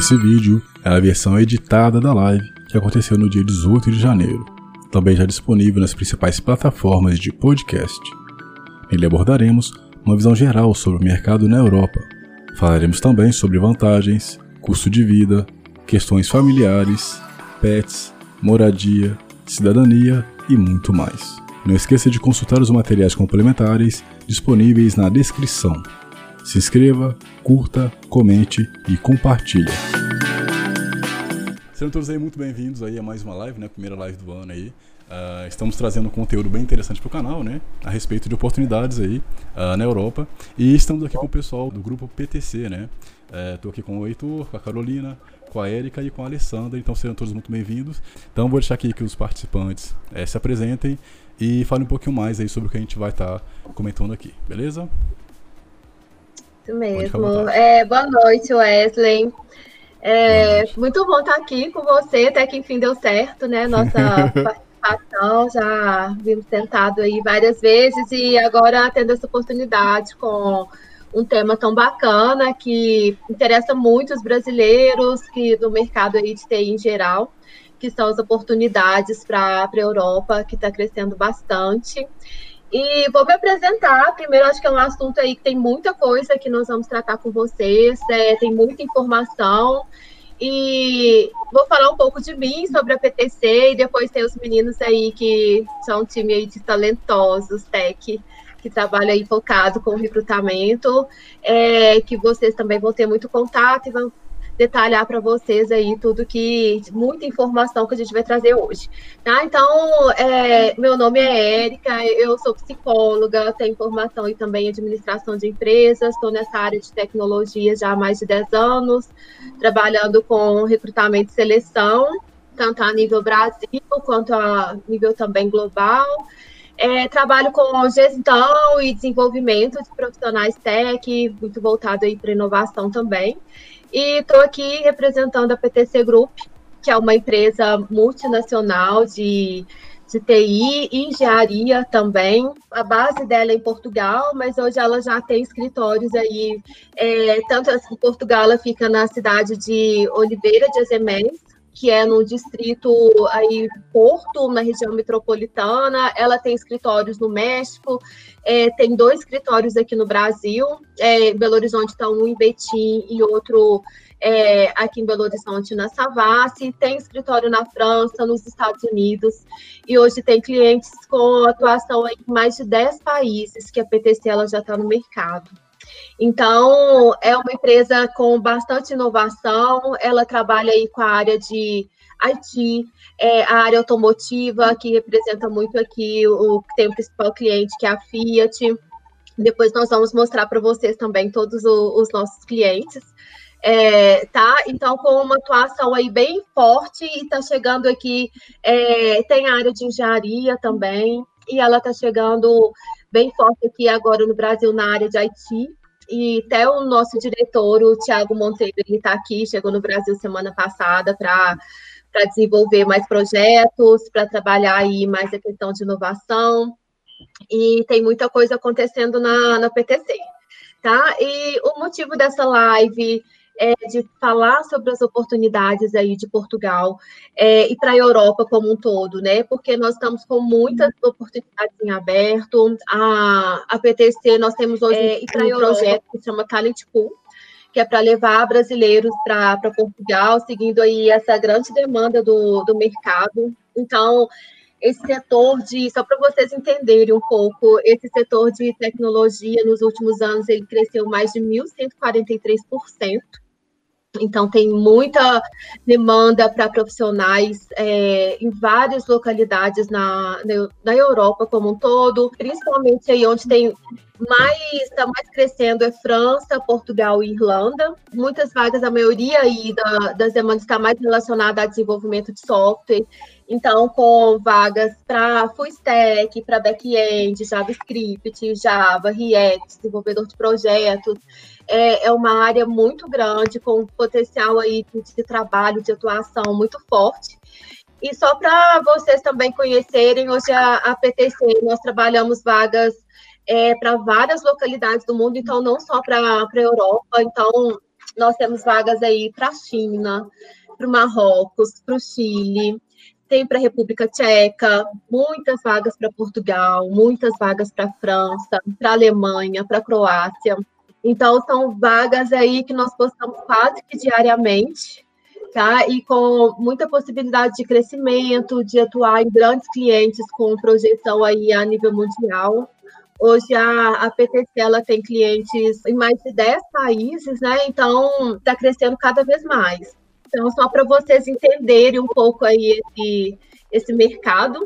Esse vídeo é a versão editada da live que aconteceu no dia 18 de janeiro, também já disponível nas principais plataformas de podcast. Nele abordaremos uma visão geral sobre o mercado na Europa. Falaremos também sobre vantagens, custo de vida, questões familiares, pets, moradia, cidadania e muito mais. Não esqueça de consultar os materiais complementares disponíveis na descrição. Se inscreva, curta, comente e compartilhe. Sejam todos aí muito bem-vindos aí a mais uma live, né? Primeira live do ano aí. Uh, estamos trazendo um conteúdo bem interessante para o canal, né? A respeito de oportunidades aí uh, na Europa. E estamos aqui com o pessoal do grupo PTC, né? Estou uh, aqui com o Heitor, com a Carolina, com a Érica e com a Alessandra. Então sejam todos muito bem-vindos. Então vou deixar aqui que os participantes eh, se apresentem e falem um pouquinho mais aí sobre o que a gente vai estar tá comentando aqui, beleza? Isso mesmo. É, boa noite, Wesley. É, muito bom estar aqui com você, até que enfim deu certo, né? Nossa participação, já vimos tentado aí várias vezes e agora tendo essa oportunidade com um tema tão bacana que interessa muito os brasileiros, que do mercado aí de TI em geral, que são as oportunidades para a Europa, que está crescendo bastante. E vou me apresentar. Primeiro, acho que é um assunto aí que tem muita coisa que nós vamos tratar com vocês, é, tem muita informação. E vou falar um pouco de mim sobre a PTC e depois tem os meninos aí que são um time aí de talentosos, tech, que trabalha aí focado com recrutamento, é, que vocês também vão ter muito contato e vão detalhar para vocês aí tudo que, muita informação que a gente vai trazer hoje, tá? Então, é, meu nome é Érica, eu sou psicóloga, tenho formação e também administração de empresas, estou nessa área de tecnologia já há mais de 10 anos, trabalhando com recrutamento e seleção, tanto a nível Brasil quanto a nível também global. É, trabalho com gestão e desenvolvimento de profissionais tech, muito voltado aí para inovação também. E estou aqui representando a PTC Group, que é uma empresa multinacional de, de TI e engenharia também. A base dela é em Portugal, mas hoje ela já tem escritórios aí, é, tanto em Portugal, ela fica na cidade de Oliveira de Azeméis, que é no distrito aí Porto, na região metropolitana. Ela tem escritórios no México, é, tem dois escritórios aqui no Brasil. É, Belo Horizonte está um em Betim e outro é, aqui em Belo Horizonte na Savassi. Tem escritório na França, nos Estados Unidos. E hoje tem clientes com atuação em mais de 10 países que a PTC ela já está no mercado. Então, é uma empresa com bastante inovação, ela trabalha aí com a área de IT, é, a área automotiva, que representa muito aqui o que tem o principal cliente, que é a Fiat. Depois nós vamos mostrar para vocês também todos o, os nossos clientes. É, tá? Então, com uma atuação aí bem forte e está chegando aqui, é, tem a área de engenharia também, e ela está chegando bem forte aqui agora no Brasil na área de IT, e até o nosso diretor, o Tiago Monteiro, ele está aqui, chegou no Brasil semana passada para para desenvolver mais projetos, para trabalhar aí mais a questão de inovação, e tem muita coisa acontecendo na, na PTC, tá? E o motivo dessa live é, de falar sobre as oportunidades aí de Portugal é, e para a Europa como um todo, né? Porque nós estamos com muitas oportunidades em aberto. A, a PTC, nós temos hoje é, um projeto que se chama Talent Pool, que é para levar brasileiros para Portugal, seguindo aí essa grande demanda do, do mercado. Então, esse setor de, só para vocês entenderem um pouco, esse setor de tecnologia nos últimos anos ele cresceu mais de 1.143%. Então, tem muita demanda para profissionais é, em várias localidades na, na Europa como um todo, principalmente aí onde tem mais, está mais crescendo é França, Portugal e Irlanda. Muitas vagas, a maioria aí da, das demandas está mais relacionada a desenvolvimento de software. Então, com vagas para full stack, para back-end, JavaScript, Java, React, desenvolvedor de projetos é, é uma área muito grande, com potencial aí de trabalho, de atuação muito forte. E só para vocês também conhecerem, hoje a, a PTC, nós trabalhamos vagas é, para várias localidades do mundo, então não só para a Europa. Então, nós temos vagas aí para a China, para o Marrocos, para o Chile, tem para a República Tcheca, muitas vagas para Portugal, muitas vagas para a França, para a Alemanha, para a Croácia. Então, são vagas aí que nós postamos quase que diariamente, tá? E com muita possibilidade de crescimento, de atuar em grandes clientes com projeção aí a nível mundial. Hoje a, a PTC ela tem clientes em mais de 10 países, né? Então está crescendo cada vez mais. Então, só para vocês entenderem um pouco aí esse, esse mercado,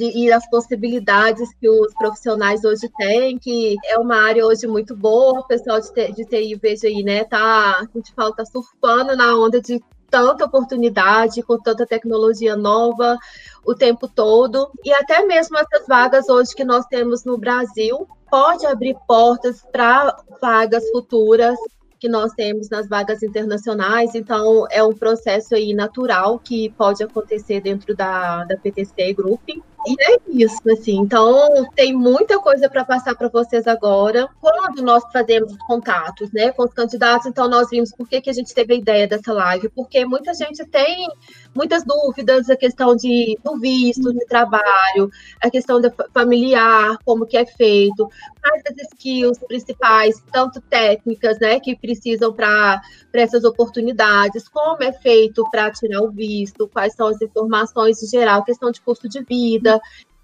e as possibilidades que os profissionais hoje têm, que é uma área hoje muito boa, o pessoal de, de TI, veja aí, né? Tá, a gente fala, tá surfando na onda de tanta oportunidade, com tanta tecnologia nova o tempo todo. E até mesmo essas vagas hoje que nós temos no Brasil pode abrir portas para vagas futuras que nós temos nas vagas internacionais, então é um processo aí natural que pode acontecer dentro da, da PTC Group. E é isso, assim. Então, tem muita coisa para passar para vocês agora. Quando nós fazemos os contatos, né, com os candidatos, então nós vimos por que, que a gente teve a ideia dessa live, porque muita gente tem muitas dúvidas, a questão de, do visto de trabalho, a questão familiar, como que é feito, quais as skills principais, tanto técnicas, né, que precisam para essas oportunidades, como é feito para tirar o visto, quais são as informações em geral, questão de custo de vida,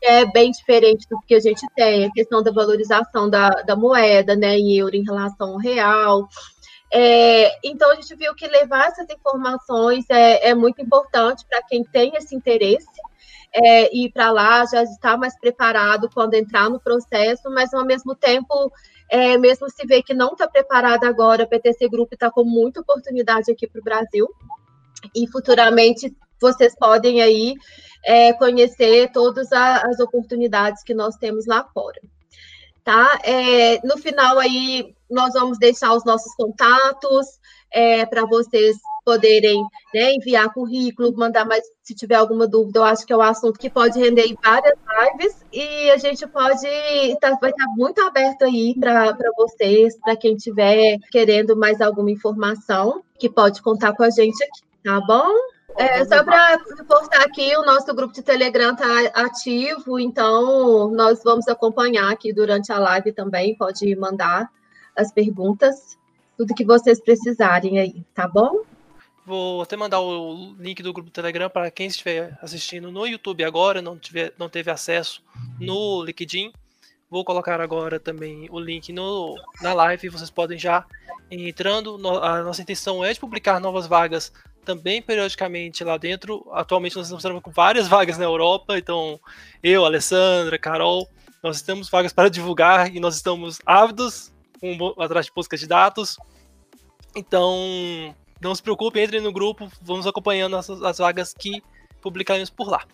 é bem diferente do que a gente tem, a questão da valorização da, da moeda, né, em euro em relação ao real. É, então, a gente viu que levar essas informações é, é muito importante para quem tem esse interesse é, ir para lá, já estar mais preparado quando entrar no processo, mas ao mesmo tempo, é, mesmo se vê que não está preparado agora, a PTC Group está com muita oportunidade aqui para o Brasil, e futuramente vocês podem aí é, conhecer todas as oportunidades que nós temos lá fora. Tá? É, no final aí nós vamos deixar os nossos contatos é, para vocês poderem né, enviar currículo, mandar mais se tiver alguma dúvida. Eu acho que é um assunto que pode render várias lives e a gente pode tá, vai estar tá muito aberto aí para vocês, para quem tiver querendo mais alguma informação, que pode contar com a gente aqui, tá bom? É, só para postar aqui, o nosso grupo de Telegram está ativo, então nós vamos acompanhar aqui durante a live também. Pode mandar as perguntas, tudo que vocês precisarem aí, tá bom? Vou até mandar o link do grupo do Telegram para quem estiver assistindo no YouTube agora, não, tiver, não teve acesso no LinkedIn. Vou colocar agora também o link no, na live, vocês podem já entrando. A nossa intenção é de publicar novas vagas também periodicamente lá dentro. Atualmente nós estamos com várias vagas na Europa, então eu, Alessandra, Carol, nós temos vagas para divulgar e nós estamos ávidos um, atrás de busca de dados. Então, não se preocupe, entre no grupo, vamos acompanhando as, as vagas que publicaremos por lá.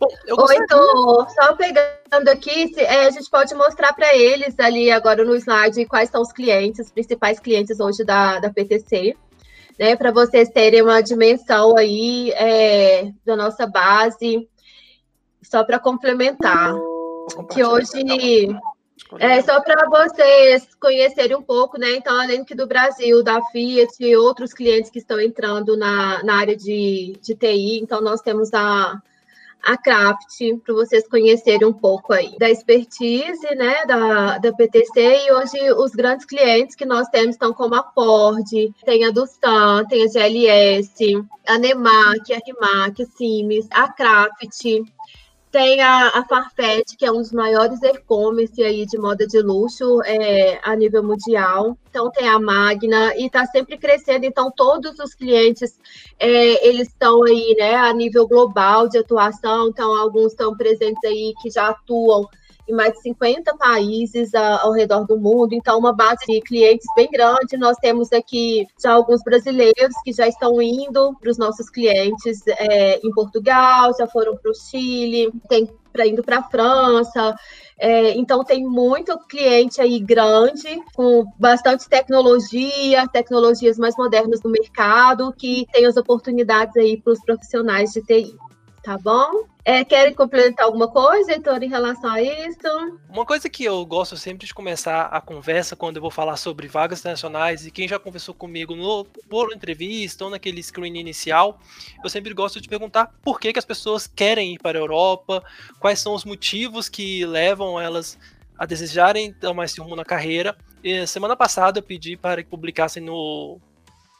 Bom, eu gostaria... Tô só pegando aqui, se, é, a gente pode mostrar para eles ali agora no slide quais são os clientes, os principais clientes hoje da, da PTC né, para vocês terem uma dimensão aí é, da nossa base, só para complementar, que hoje é só para vocês conhecerem um pouco, né? Então, além que do Brasil, da Fiat e outros clientes que estão entrando na, na área de, de TI, então nós temos a a Craft, para vocês conhecerem um pouco aí da expertise né, da, da PTC. E hoje os grandes clientes que nós temos estão como a Ford, tem a Dustan, tem a GLS, a Nemac, a Rimac, a Sims, a Craft, tem a, a Farfetch, que é um dos maiores e-commerce aí de moda de luxo é, a nível mundial. Então tem a Magna e está sempre crescendo. Então todos os clientes é, eles estão aí, né, a nível global de atuação. Então alguns estão presentes aí que já atuam em mais de 50 países ao redor do mundo, então uma base de clientes bem grande. Nós temos aqui já alguns brasileiros que já estão indo para os nossos clientes é, em Portugal, já foram para o Chile, tem para indo para a França. É, então tem muito cliente aí grande, com bastante tecnologia, tecnologias mais modernas no mercado, que tem as oportunidades aí para os profissionais de TI. Tá bom? É, querem complementar alguma coisa, Heitor, em relação a isso? Uma coisa que eu gosto sempre de começar a conversa quando eu vou falar sobre vagas internacionais e quem já conversou comigo no, por entrevista ou naquele screen inicial, eu sempre gosto de perguntar por que, que as pessoas querem ir para a Europa, quais são os motivos que levam elas a desejarem tomar esse rumo na carreira. E semana passada eu pedi para que publicassem no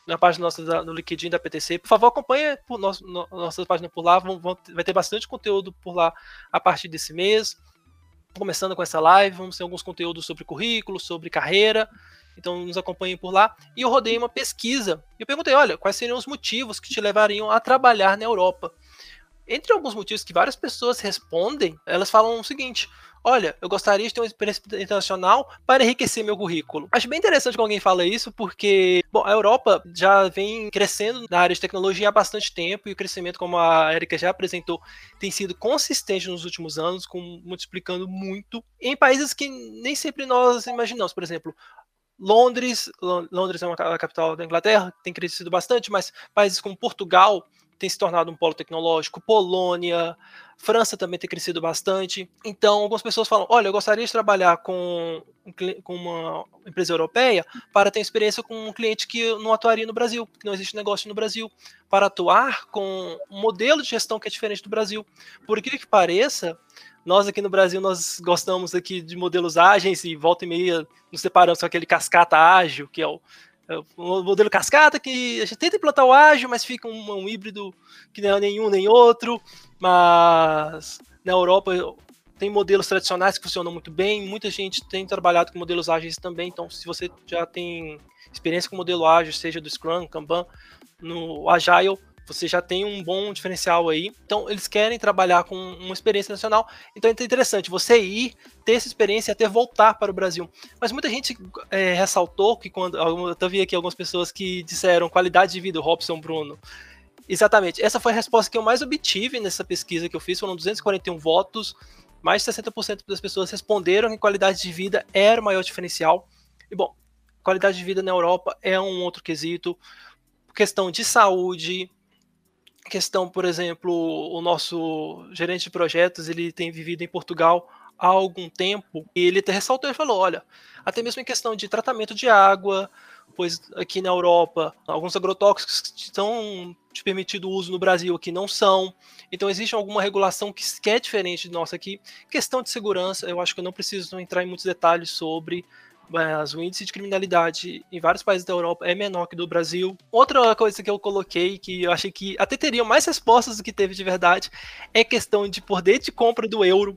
na página nossa da, no LinkedIn da PTC. Por favor, acompanhe por no, nossa página por lá. Vão, vão, vai ter bastante conteúdo por lá a partir desse mês. Começando com essa live, vamos ter alguns conteúdos sobre currículo, sobre carreira. Então nos acompanhem por lá. E eu rodei uma pesquisa. Eu perguntei, olha, quais seriam os motivos que te levariam a trabalhar na Europa? Entre alguns motivos que várias pessoas respondem, elas falam o seguinte: olha, eu gostaria de ter uma experiência internacional para enriquecer meu currículo. Acho bem interessante que alguém fala isso, porque bom, a Europa já vem crescendo na área de tecnologia há bastante tempo e o crescimento, como a Erika já apresentou, tem sido consistente nos últimos anos, com, multiplicando muito em países que nem sempre nós imaginamos. Por exemplo, Londres, Londres é uma capital da Inglaterra, tem crescido bastante, mas países como Portugal tem se tornado um polo tecnológico, Polônia, França também tem crescido bastante. Então, algumas pessoas falam: olha, eu gostaria de trabalhar com, com uma empresa europeia para ter experiência com um cliente que não atuaria no Brasil, que não existe negócio no Brasil, para atuar com um modelo de gestão que é diferente do Brasil. Por incrível que pareça, nós aqui no Brasil nós gostamos aqui de modelos ágeis e volta e meia nos separamos com aquele cascata ágil, que é o o modelo cascata que a gente tenta implantar o ágil, mas fica um, um, híbrido que não é nenhum nem outro. Mas na Europa tem modelos tradicionais que funcionam muito bem. Muita gente tem trabalhado com modelos ágeis também. Então, se você já tem experiência com modelo ágil, seja do Scrum, Kanban, no Agile, você já tem um bom diferencial aí. Então, eles querem trabalhar com uma experiência nacional. Então, é interessante você ir, ter essa experiência e até voltar para o Brasil. Mas muita gente é, ressaltou que quando. Eu vi aqui algumas pessoas que disseram qualidade de vida, Robson Bruno. Exatamente. Essa foi a resposta que eu mais obtive nessa pesquisa que eu fiz. Foram 241 votos. Mais de 60% das pessoas responderam que qualidade de vida era o maior diferencial. E bom, qualidade de vida na Europa é um outro quesito. Questão de saúde, questão, por exemplo, o nosso gerente de projetos, ele tem vivido em Portugal há algum tempo, e ele até ressaltou e falou, olha, até mesmo em questão de tratamento de água, pois aqui na Europa, alguns agrotóxicos que estão de permitido uso no Brasil aqui não são, então existe alguma regulação que, é diferente de nossa aqui. Questão de segurança, eu acho que eu não preciso entrar em muitos detalhes sobre, mas o índice de criminalidade em vários países da Europa é menor que do Brasil. Outra coisa que eu coloquei, que eu achei que até teriam mais respostas do que teve de verdade, é questão de poder de compra do euro.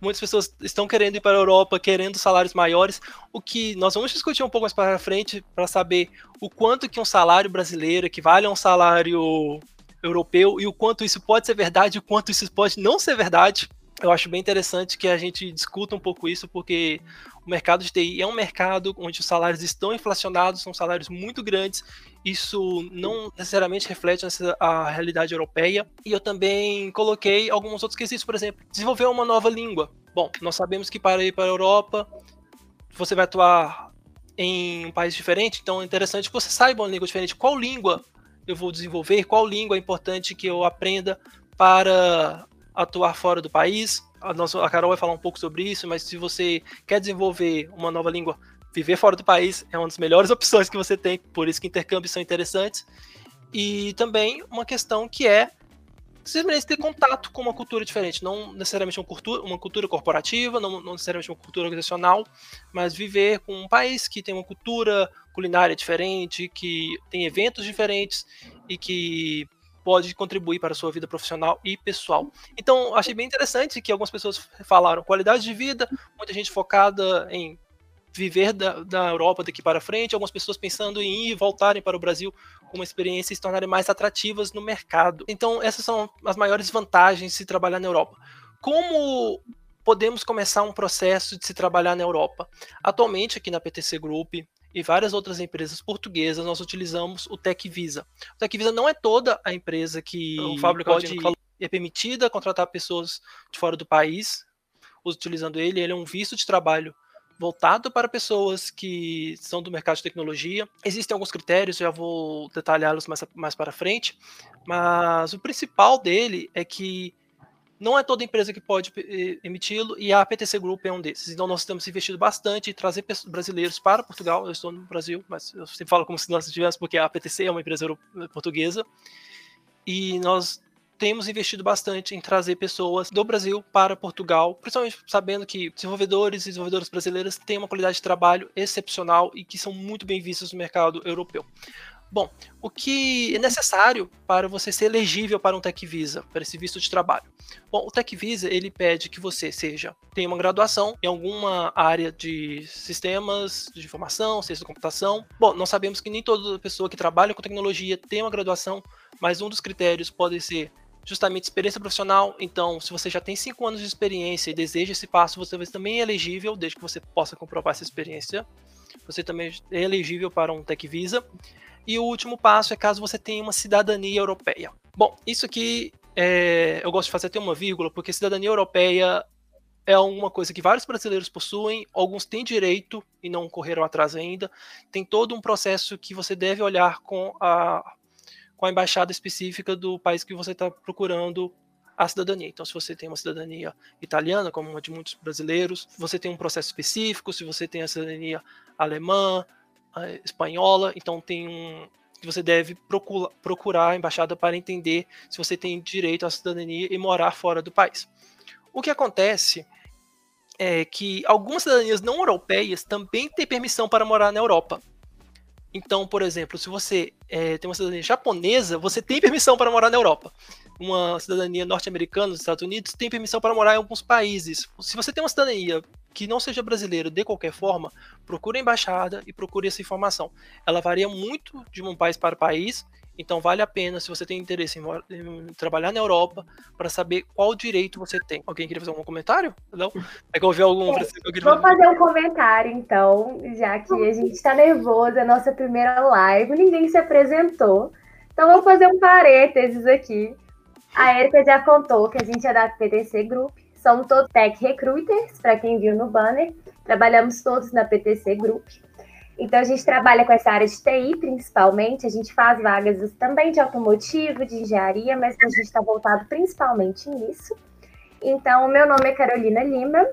Muitas pessoas estão querendo ir para a Europa, querendo salários maiores, o que nós vamos discutir um pouco mais para frente para saber o quanto que um salário brasileiro equivale a um salário europeu e o quanto isso pode ser verdade e o quanto isso pode não ser verdade eu acho bem interessante que a gente discuta um pouco isso, porque o mercado de TI é um mercado onde os salários estão inflacionados, são salários muito grandes, isso não necessariamente reflete a realidade europeia. E eu também coloquei alguns outros quesitos, por exemplo, desenvolver uma nova língua. Bom, nós sabemos que para ir para a Europa, você vai atuar em um país diferente, então é interessante que você saiba uma língua diferente. Qual língua eu vou desenvolver? Qual língua é importante que eu aprenda para atuar fora do país. A, nossa, a Carol vai falar um pouco sobre isso, mas se você quer desenvolver uma nova língua, viver fora do país é uma das melhores opções que você tem, por isso que intercâmbios são interessantes. E também uma questão que é simplesmente ter contato com uma cultura diferente, não necessariamente uma cultura, uma cultura corporativa, não, não, necessariamente uma cultura organizacional, mas viver com um país que tem uma cultura culinária diferente, que tem eventos diferentes e que pode contribuir para a sua vida profissional e pessoal. Então, achei bem interessante que algumas pessoas falaram qualidade de vida, muita gente focada em viver da, da Europa daqui para frente, algumas pessoas pensando em ir e voltarem para o Brasil com uma experiência e se tornarem mais atrativas no mercado. Então, essas são as maiores vantagens de se trabalhar na Europa. Como podemos começar um processo de se trabalhar na Europa? Atualmente, aqui na PTC Group, e várias outras empresas portuguesas, nós utilizamos o Tech Visa. O Tech Visa não é toda a empresa que o Fábio pode é permitida contratar pessoas de fora do país utilizando ele. Ele é um visto de trabalho voltado para pessoas que são do mercado de tecnologia. Existem alguns critérios, já vou detalhá-los mais, mais para frente, mas o principal dele é que não é toda empresa que pode eh, emiti-lo e a PTC Group é um desses. Então nós temos investido bastante em trazer brasileiros para Portugal. Eu estou no Brasil, mas eu sempre falo como se nós estivéssemos, porque a PTC é uma empresa portuguesa. E nós temos investido bastante em trazer pessoas do Brasil para Portugal, principalmente sabendo que desenvolvedores e desenvolvedoras brasileiras têm uma qualidade de trabalho excepcional e que são muito bem vistos no mercado europeu. Bom, o que é necessário para você ser elegível para um Tech Visa, para esse visto de trabalho? Bom, o Tech Visa ele pede que você seja tenha uma graduação em alguma área de sistemas de informação, ciência da computação. Bom, nós sabemos que nem toda pessoa que trabalha com tecnologia tem uma graduação, mas um dos critérios pode ser justamente experiência profissional. Então, se você já tem cinco anos de experiência e deseja esse passo, você também é elegível, desde que você possa comprovar essa experiência. Você também é elegível para um Tech Visa. E o último passo é caso você tenha uma cidadania europeia. Bom, isso aqui é, eu gosto de fazer até uma vírgula, porque cidadania europeia é uma coisa que vários brasileiros possuem, alguns têm direito e não correram atrás ainda. Tem todo um processo que você deve olhar com a, com a embaixada específica do país que você está procurando a cidadania. Então, se você tem uma cidadania italiana, como uma de muitos brasileiros, você tem um processo específico. Se você tem a cidadania alemã, espanhola, então tem um você deve procura, procurar a embaixada para entender se você tem direito à cidadania e morar fora do país. O que acontece é que algumas cidadanias não europeias também têm permissão para morar na Europa. Então, por exemplo, se você é, tem uma cidadania japonesa, você tem permissão para morar na Europa uma cidadania norte-americana nos Estados Unidos tem permissão para morar em alguns países. Se você tem uma cidadania que não seja brasileira de qualquer forma, procure a embaixada e procure essa informação. Ela varia muito de um país para país, então vale a pena se você tem interesse em, em trabalhar na Europa para saber qual direito você tem. Alguém queria fazer algum comentário? Não? É que eu ouvi algum. É, vou fazer um comentário então, já que a gente está nervoso, é a nossa primeira live, ninguém se apresentou. Então vou fazer um parênteses aqui. A Erika já contou que a gente é da PTC Group, somos todos tech recruiters, para quem viu no banner, trabalhamos todos na PTC Group. Então a gente trabalha com essa área de TI principalmente, a gente faz vagas também de automotivo, de engenharia, mas a gente está voltado principalmente nisso. Então, meu nome é Carolina Lima.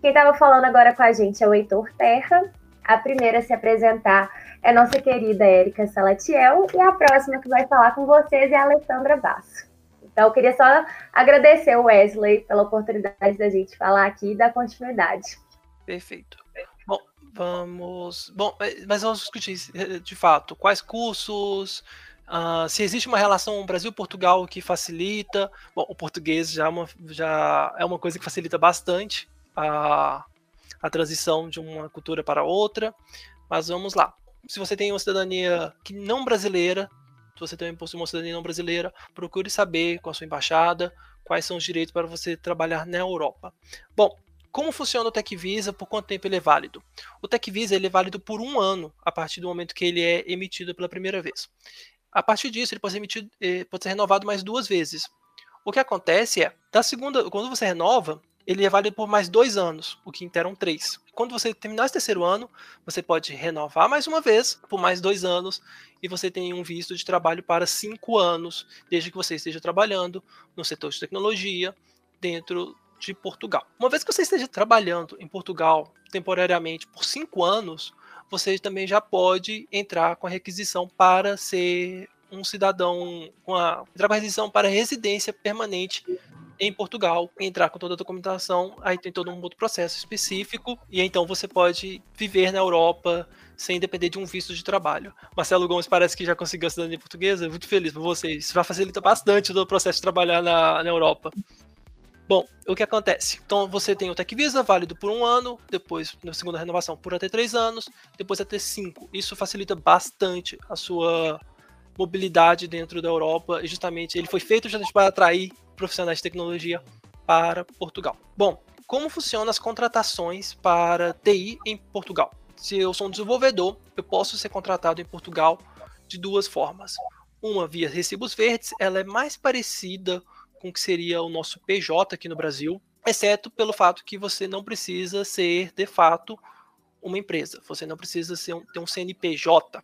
Quem estava falando agora com a gente é o Heitor Terra. A primeira a se apresentar é nossa querida Érica Salatiel e a próxima que vai falar com vocês é a Alessandra Basso. Então, eu queria só agradecer o Wesley pela oportunidade da gente falar aqui e dar continuidade. Perfeito. Bom, vamos. Bom, mas vamos discutir de fato quais cursos. Uh, se existe uma relação Brasil-Portugal que facilita. Bom, o português já é uma, já é uma coisa que facilita bastante a, a transição de uma cultura para outra. Mas vamos lá. Se você tem uma cidadania que não brasileira, se você também possui uma cidadania não brasileira, procure saber com a sua embaixada quais são os direitos para você trabalhar na Europa. Bom, como funciona o Tech Visa? Por quanto tempo ele é válido? O Tech Visa ele é válido por um ano a partir do momento que ele é emitido pela primeira vez. A partir disso, ele pode ser, emitido, eh, pode ser renovado mais duas vezes. O que acontece é, da segunda, quando você renova, ele é válido por mais dois anos, o que interam três. Quando você terminar esse terceiro ano, você pode renovar mais uma vez por mais dois anos e você tem um visto de trabalho para cinco anos, desde que você esteja trabalhando no setor de tecnologia dentro de Portugal. Uma vez que você esteja trabalhando em Portugal temporariamente por cinco anos, você também já pode entrar com a requisição para ser um cidadão com a, entrar com a requisição para residência permanente em Portugal, entrar com toda a documentação, aí tem todo um outro processo específico, e então você pode viver na Europa sem depender de um visto de trabalho. Marcelo Gomes parece que já conseguiu a cidadania portuguesa, muito feliz por vocês. Isso vai facilitar bastante o processo de trabalhar na, na Europa. Bom, o que acontece? Então você tem o Tech Visa válido por um ano, depois na segunda renovação por até três anos, depois até cinco. Isso facilita bastante a sua mobilidade dentro da Europa e justamente ele foi feito justamente para atrair profissionais de tecnologia para Portugal. Bom, como funcionam as contratações para TI em Portugal? Se eu sou um desenvolvedor, eu posso ser contratado em Portugal de duas formas. Uma via recibos verdes, ela é mais parecida com o que seria o nosso PJ aqui no Brasil, exceto pelo fato que você não precisa ser de fato uma empresa. Você não precisa ser um, ter um CNPJ,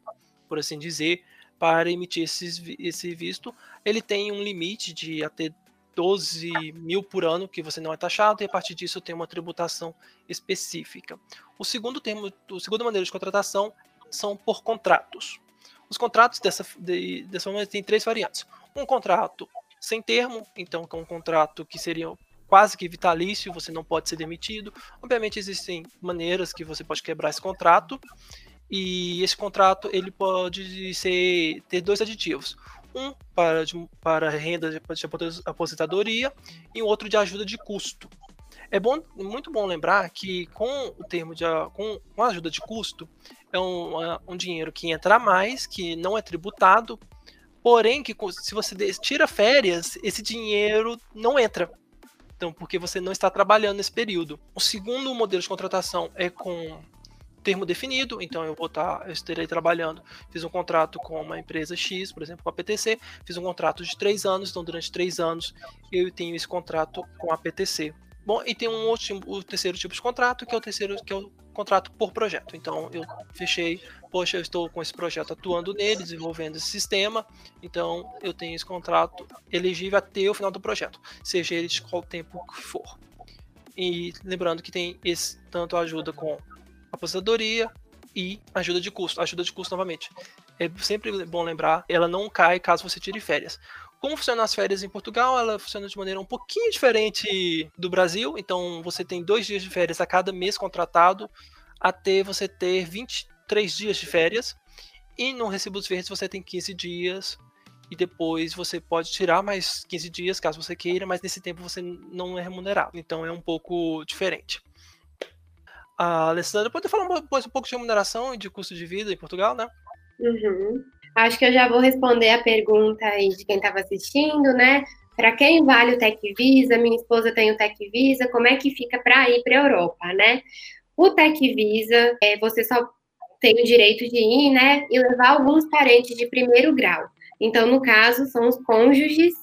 por assim dizer, para emitir esses, esse visto. Ele tem um limite de até 12 mil por ano que você não é taxado e a partir disso tem uma tributação específica. O segundo termo, a segunda maneira de contratação são por contratos. Os contratos dessa, de, dessa maneira tem três variantes. Um contrato sem termo, então é um contrato que seria quase que vitalício, você não pode ser demitido. Obviamente existem maneiras que você pode quebrar esse contrato e esse contrato ele pode ser ter dois aditivos um para, de, para renda de, aposentadoria e outro de ajuda de custo. É bom, muito bom lembrar que com o termo de com, com a ajuda de custo é um, um dinheiro que entra a mais, que não é tributado, porém que se você tira férias, esse dinheiro não entra. Então, porque você não está trabalhando nesse período. O segundo modelo de contratação é com termo definido, então eu vou estar, tá, eu estarei trabalhando, fiz um contrato com uma empresa X, por exemplo, com a PTC, fiz um contrato de três anos, então durante três anos eu tenho esse contrato com a PTC. Bom, e tem um outro, o terceiro tipo de contrato, que é o terceiro, que é o contrato por projeto. Então eu fechei, poxa, eu estou com esse projeto atuando nele, desenvolvendo esse sistema, então eu tenho esse contrato elegível até o final do projeto, seja ele de qual tempo que for. E lembrando que tem esse tanto ajuda com aposentadoria e ajuda de custo. Ajuda de custo, novamente. É sempre bom lembrar, ela não cai caso você tire férias. Como funcionam as férias em Portugal? Ela funciona de maneira um pouquinho diferente do Brasil. Então, você tem dois dias de férias a cada mês contratado, até você ter 23 dias de férias. E no Recibos Verdes você tem 15 dias. E depois você pode tirar mais 15 dias, caso você queira, mas nesse tempo você não é remunerado. Então é um pouco diferente. A Alessandra pode falar um, um pouco de remuneração e de custo de vida em Portugal, né? Uhum. Acho que eu já vou responder a pergunta aí de quem estava assistindo, né? Para quem vale o Tech Visa? Minha esposa tem o Tech Visa, como é que fica para ir para a Europa, né? O Tech Visa, é, você só tem o direito de ir, né? E levar alguns parentes de primeiro grau. Então, no caso, são os cônjuges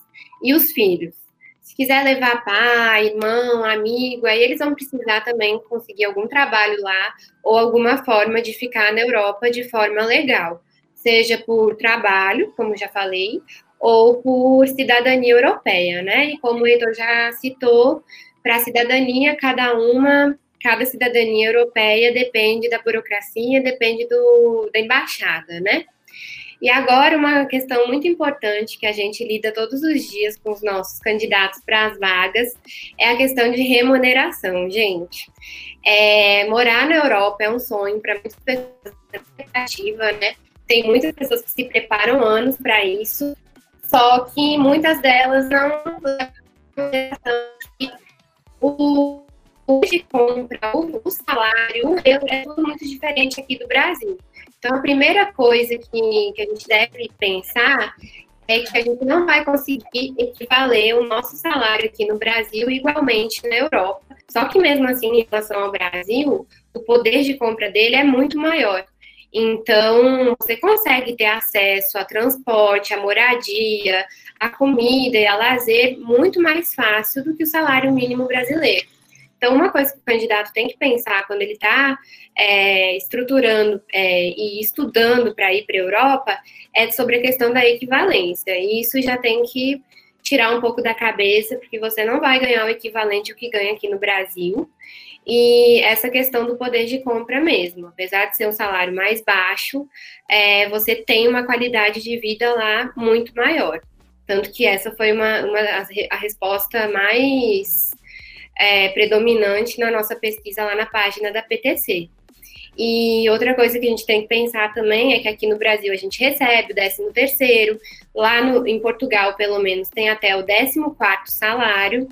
e os filhos. Se quiser levar pai, irmão, amigo, aí eles vão precisar também conseguir algum trabalho lá ou alguma forma de ficar na Europa de forma legal, seja por trabalho, como já falei, ou por cidadania europeia, né? E como o Heitor já citou, para a cidadania, cada uma, cada cidadania europeia depende da burocracia, depende do, da embaixada, né? E agora, uma questão muito importante que a gente lida todos os dias com os nossos candidatos para as vagas é a questão de remuneração, gente. É, morar na Europa é um sonho para muitas pessoas, é expectativa, né? Tem muitas pessoas que se preparam anos para isso, só que muitas delas não o de compra, o salário, o euro é tudo muito diferente aqui do Brasil. Então, a primeira coisa que, que a gente deve pensar é que a gente não vai conseguir equivaler o nosso salário aqui no Brasil igualmente na Europa. Só que mesmo assim, em relação ao Brasil, o poder de compra dele é muito maior. Então, você consegue ter acesso a transporte, a moradia, a comida e a lazer muito mais fácil do que o salário mínimo brasileiro. Então, uma coisa que o candidato tem que pensar quando ele está é, estruturando é, e estudando para ir para a Europa é sobre a questão da equivalência. E isso já tem que tirar um pouco da cabeça, porque você não vai ganhar o equivalente ao que ganha aqui no Brasil. E essa questão do poder de compra mesmo. Apesar de ser um salário mais baixo, é, você tem uma qualidade de vida lá muito maior. Tanto que essa foi uma, uma a resposta mais é, predominante na nossa pesquisa lá na página da PTC. E outra coisa que a gente tem que pensar também é que aqui no Brasil a gente recebe o 13 terceiro, lá no, em Portugal, pelo menos, tem até o 14 quarto salário,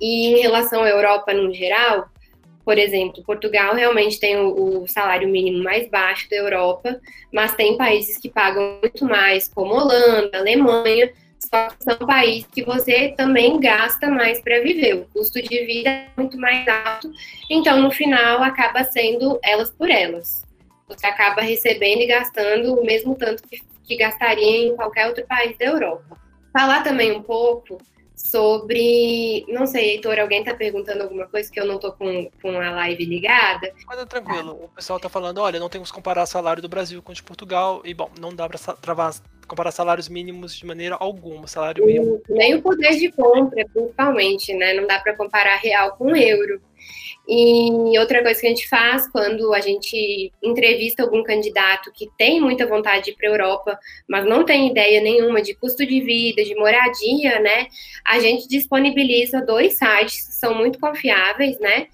e em relação à Europa no geral, por exemplo, Portugal realmente tem o, o, salário mínimo mais baixo da Europa, mas tem países que pagam muito mais, como Holanda, Alemanha, só que são países que você também gasta mais para viver. O custo de vida é muito mais alto, então no final acaba sendo elas por elas. Você acaba recebendo e gastando o mesmo tanto que, que gastaria em qualquer outro país da Europa. Falar também um pouco sobre. Não sei, Heitor, alguém está perguntando alguma coisa que eu não estou com, com a live ligada? Mas é tranquilo, o pessoal está falando: olha, não temos que comparar salário do Brasil com o de Portugal, e bom, não dá para travar comparar salários mínimos de maneira alguma. Salário mínimo. Nem o poder de compra, principalmente, né? Não dá para comparar real com euro. E outra coisa que a gente faz quando a gente entrevista algum candidato que tem muita vontade de ir para a Europa, mas não tem ideia nenhuma de custo de vida, de moradia, né? A gente disponibiliza dois sites que são muito confiáveis, né?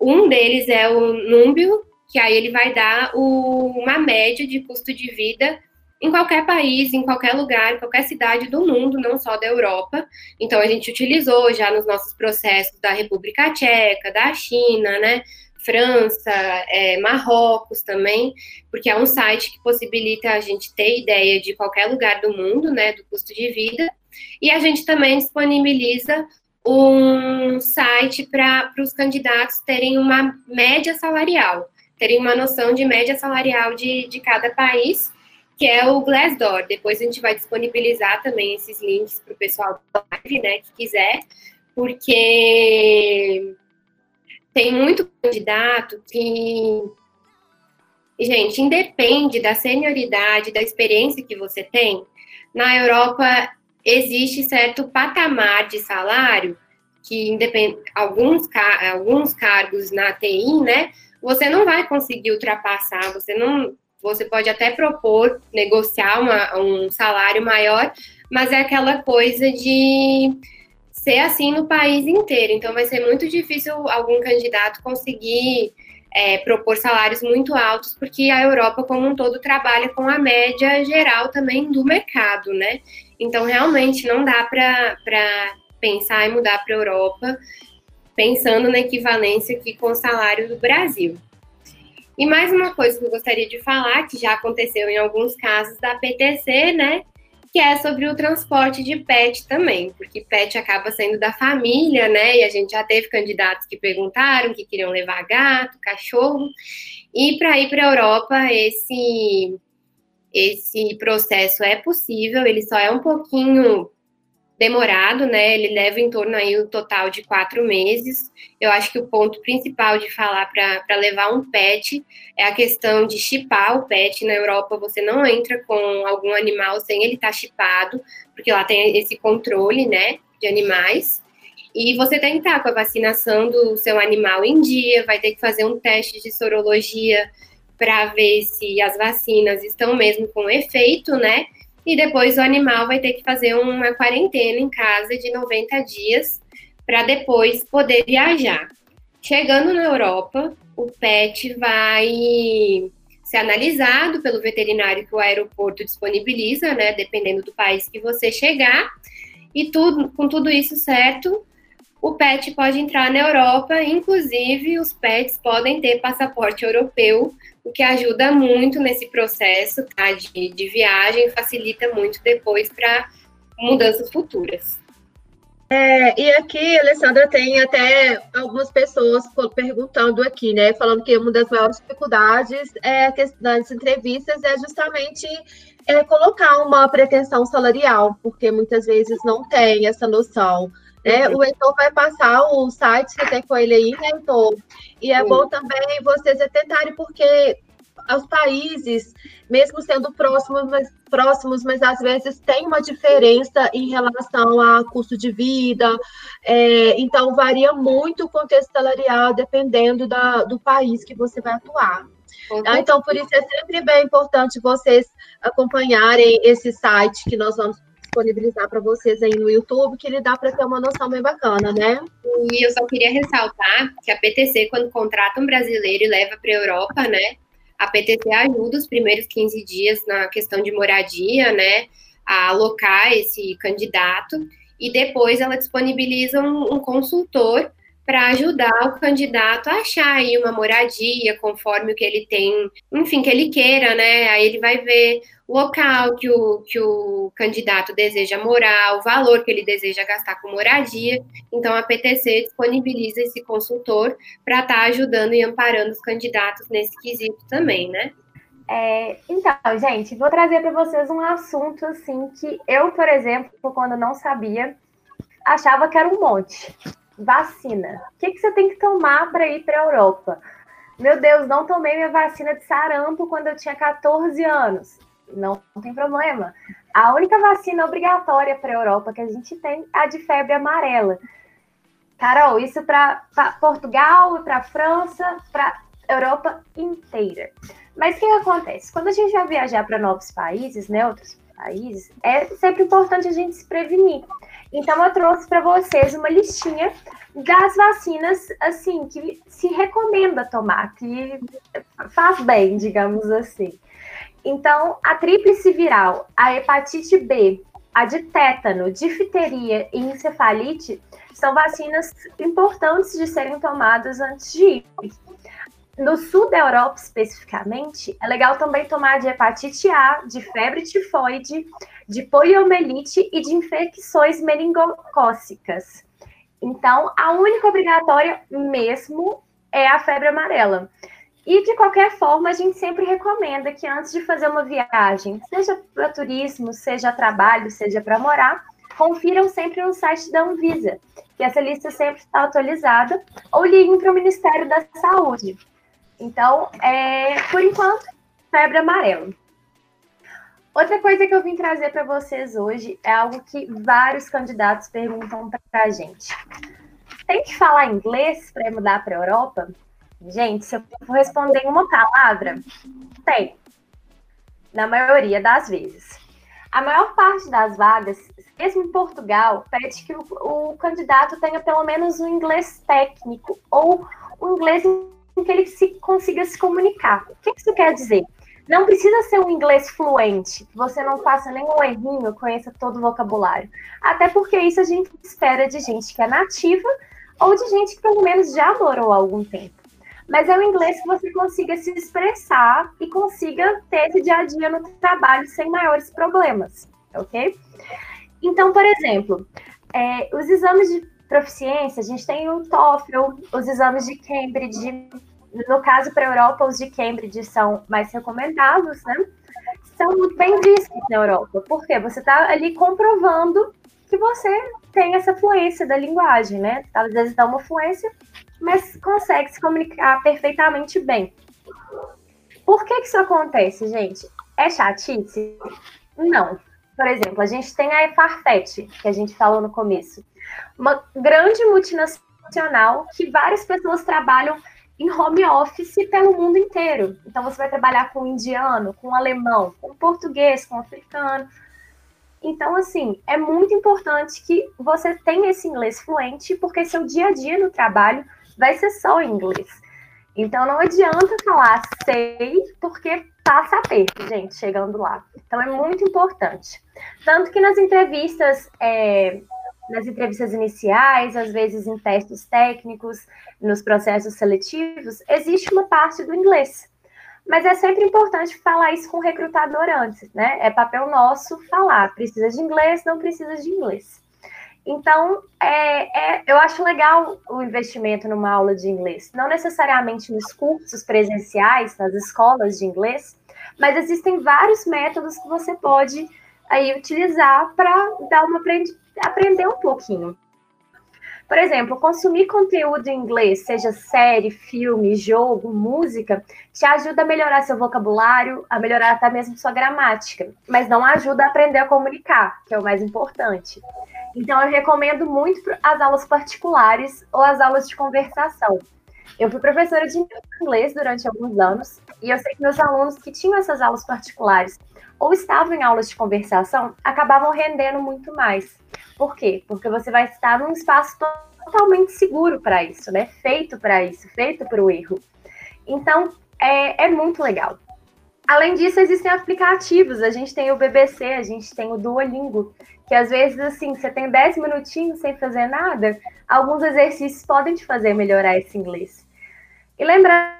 Um deles é o Númbio, que aí ele vai dar o, uma média de custo de vida em qualquer país, em qualquer lugar, em qualquer cidade do mundo, não só da Europa. Então, a gente utilizou já nos nossos processos da República Tcheca, da China, né? França, é, Marrocos também, porque é um site que possibilita a gente ter ideia de qualquer lugar do mundo, né, do custo de vida, e a gente também disponibiliza um site para os candidatos terem uma média salarial, terem uma noção de média salarial de, de cada país, que é o Glassdoor. Depois a gente vai disponibilizar também esses links para o pessoal da live, né, que quiser, porque tem muito candidato que, gente, independe da senioridade, da experiência que você tem. Na Europa existe certo patamar de salário que independe, alguns, alguns cargos na TI, né, você não vai conseguir ultrapassar, você não você pode até propor negociar uma, um salário maior, mas é aquela coisa de ser assim no país inteiro. Então, vai ser muito difícil algum candidato conseguir é, propor salários muito altos, porque a Europa como um todo trabalha com a média geral também do mercado, né? Então, realmente não dá para pensar em mudar para a Europa pensando na equivalência aqui com o salário do Brasil. E mais uma coisa que eu gostaria de falar, que já aconteceu em alguns casos da PTC, né? Que é sobre o transporte de pet também, porque pet acaba sendo da família, né? E a gente já teve candidatos que perguntaram que queriam levar gato, cachorro. E para ir para a Europa, esse, esse processo é possível, ele só é um pouquinho demorado, né? Ele leva em torno aí o total de quatro meses. Eu acho que o ponto principal de falar para levar um pet é a questão de chipar o pet. Na Europa você não entra com algum animal sem ele estar tá chipado, porque lá tem esse controle, né, de animais. E você tem que estar com a vacinação do seu animal em dia, vai ter que fazer um teste de sorologia para ver se as vacinas estão mesmo com efeito, né? E depois o animal vai ter que fazer uma quarentena em casa de 90 dias para depois poder viajar. Chegando na Europa, o pet vai ser analisado pelo veterinário que o aeroporto disponibiliza, né, dependendo do país que você chegar. E tudo, com tudo isso certo, o pet pode entrar na Europa, inclusive os pets podem ter passaporte europeu o que ajuda muito nesse processo tá, de, de viagem, facilita muito depois para mudanças futuras. É, e aqui, Alessandra, tem até algumas pessoas perguntando aqui, né? Falando que uma das maiores dificuldades é, das entrevistas é justamente é, colocar uma pretensão salarial, porque muitas vezes não tem essa noção. Né? O Heitor vai passar o site que tem com ele aí, né, Heitor? E é bom também vocês tentarem, porque os países, mesmo sendo próximos, mas próximos, mas às vezes tem uma diferença em relação a custo de vida, é, então varia muito o contexto salarial dependendo da, do país que você vai atuar. Ah, então, por isso é sempre bem importante vocês acompanharem esse site que nós vamos disponibilizar para vocês aí no YouTube, que ele dá para ter uma noção bem bacana, né? E eu só queria ressaltar que a PTC, quando contrata um brasileiro e leva para a Europa, né? A PTC ajuda os primeiros 15 dias na questão de moradia, né? A alocar esse candidato e depois ela disponibiliza um, um consultor para ajudar o candidato a achar aí uma moradia conforme o que ele tem, enfim, que ele queira, né? Aí ele vai ver o local que o, que o candidato deseja morar, o valor que ele deseja gastar com moradia. Então, a PTC disponibiliza esse consultor para estar tá ajudando e amparando os candidatos nesse quesito também, né? É, então, gente, vou trazer para vocês um assunto assim que eu, por exemplo, quando não sabia, achava que era um monte. Vacina. O que, que você tem que tomar para ir para a Europa? Meu Deus, não tomei minha vacina de sarampo quando eu tinha 14 anos. Não, não tem problema. A única vacina obrigatória para a Europa que a gente tem é a de febre amarela. Carol, isso para Portugal, para França, para Europa inteira. Mas o que, acontece? Quando a gente vai viajar para novos países, né, outros países, é sempre importante a gente se prevenir. Então eu trouxe para vocês uma listinha das vacinas assim que se recomenda tomar, que faz bem, digamos assim. Então, a tríplice viral, a hepatite B, a de tétano, difteria e encefalite são vacinas importantes de serem tomadas antes de ir. No sul da Europa, especificamente, é legal também tomar de hepatite A, de febre tifoide, de poliomielite e de infecções meningocócicas. Então, a única obrigatória mesmo é a febre amarela. E de qualquer forma, a gente sempre recomenda que antes de fazer uma viagem, seja para turismo, seja trabalho, seja para morar, confiram sempre no site da Anvisa, que essa lista sempre está atualizada, ou liguem para o Ministério da Saúde. Então, é, por enquanto, febre amarela. Outra coisa que eu vim trazer para vocês hoje é algo que vários candidatos perguntam para a gente. Tem que falar inglês para mudar para a Europa? Gente, se eu for responder em uma palavra, tem. Na maioria das vezes. A maior parte das vagas, mesmo em Portugal, pede que o, o candidato tenha pelo menos um inglês técnico ou um inglês em que ele se, consiga se comunicar. O que isso quer dizer? Não precisa ser um inglês fluente, você não faça nenhum errinho, conheça todo o vocabulário. Até porque isso a gente espera de gente que é nativa ou de gente que pelo menos já morou há algum tempo mas é um inglês que você consiga se expressar e consiga ter esse dia a dia no trabalho sem maiores problemas, ok? Então, por exemplo, é, os exames de proficiência, a gente tem o TOEFL, os exames de Cambridge, no caso para a Europa, os de Cambridge são mais recomendados, né? São muito bem vistos na Europa, porque você está ali comprovando que você tem essa fluência da linguagem, né? Às vezes dá uma fluência, mas consegue se comunicar perfeitamente bem. Por que, que isso acontece, gente? É chatice? Não. Por exemplo, a gente tem a Farfetch, que a gente falou no começo. Uma grande multinacional que várias pessoas trabalham em home office pelo mundo inteiro. Então, você vai trabalhar com indiano, com alemão, com português, com africano. Então, assim, é muito importante que você tenha esse inglês fluente, porque seu dia a dia no trabalho vai ser só inglês. Então não adianta falar sei, porque passa aperto, gente, chegando lá. Então é muito importante. Tanto que nas entrevistas, é, nas entrevistas iniciais, às vezes em testes técnicos, nos processos seletivos, existe uma parte do inglês. Mas é sempre importante falar isso com o recrutador antes, né? É papel nosso falar. Precisa de inglês, não precisa de inglês. Então, é, é, eu acho legal o investimento numa aula de inglês. Não necessariamente nos cursos presenciais, nas escolas de inglês, mas existem vários métodos que você pode aí utilizar para dar uma aprender um pouquinho. Por exemplo, consumir conteúdo em inglês, seja série, filme, jogo, música, te ajuda a melhorar seu vocabulário, a melhorar até mesmo sua gramática, mas não ajuda a aprender a comunicar, que é o mais importante. Então, eu recomendo muito as aulas particulares ou as aulas de conversação. Eu fui professora de inglês durante alguns anos e eu sei que meus alunos que tinham essas aulas particulares ou estavam em aulas de conversação acabavam rendendo muito mais. Por quê? Porque você vai estar num espaço totalmente seguro para isso, né? Feito para isso, feito para o erro. Então, é, é muito legal. Além disso, existem aplicativos. A gente tem o BBC, a gente tem o Duolingo, que às vezes, assim, você tem 10 minutinhos sem fazer nada, alguns exercícios podem te fazer melhorar esse inglês. E lembrando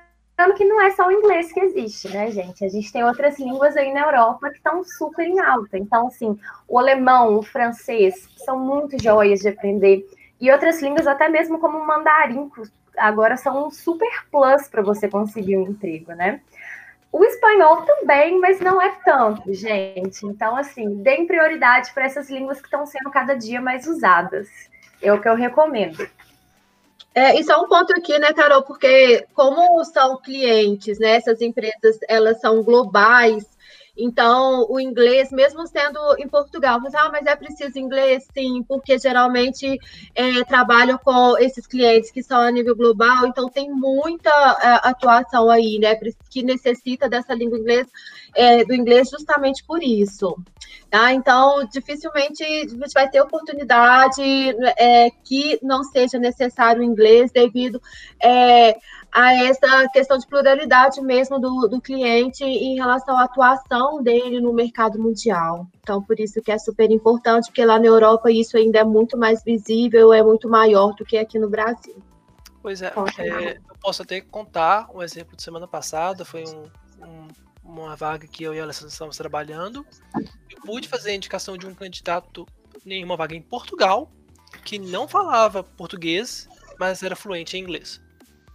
que não é só o inglês que existe, né, gente? A gente tem outras línguas aí na Europa que estão super em alta. Então, assim, o alemão, o francês, são muito joias de aprender. E outras línguas, até mesmo como o mandarim, agora são um super plus para você conseguir um emprego, né? O espanhol também, mas não é tanto, gente. Então, assim, deem prioridade para essas línguas que estão sendo cada dia mais usadas. É o que eu recomendo. É, isso é um ponto aqui, né, Carol? Porque como são clientes, né? Essas empresas elas são globais, então, o inglês, mesmo sendo em Portugal, você, ah, mas é preciso inglês? Sim, porque geralmente é, trabalham com esses clientes que são a nível global, então tem muita é, atuação aí, né, que necessita dessa língua inglesa, é, do inglês justamente por isso. Tá? Então, dificilmente a gente vai ter oportunidade é, que não seja necessário o inglês devido é, a essa questão de pluralidade mesmo do, do cliente em relação à atuação dele no mercado mundial. Então, por isso que é super importante, porque lá na Europa isso ainda é muito mais visível, é muito maior do que aqui no Brasil. Pois é, é eu posso até contar um exemplo de semana passada, foi um, um, uma vaga que eu e a Alessandra estávamos trabalhando. Eu pude fazer a indicação de um candidato em uma vaga em Portugal, que não falava português, mas era fluente em inglês.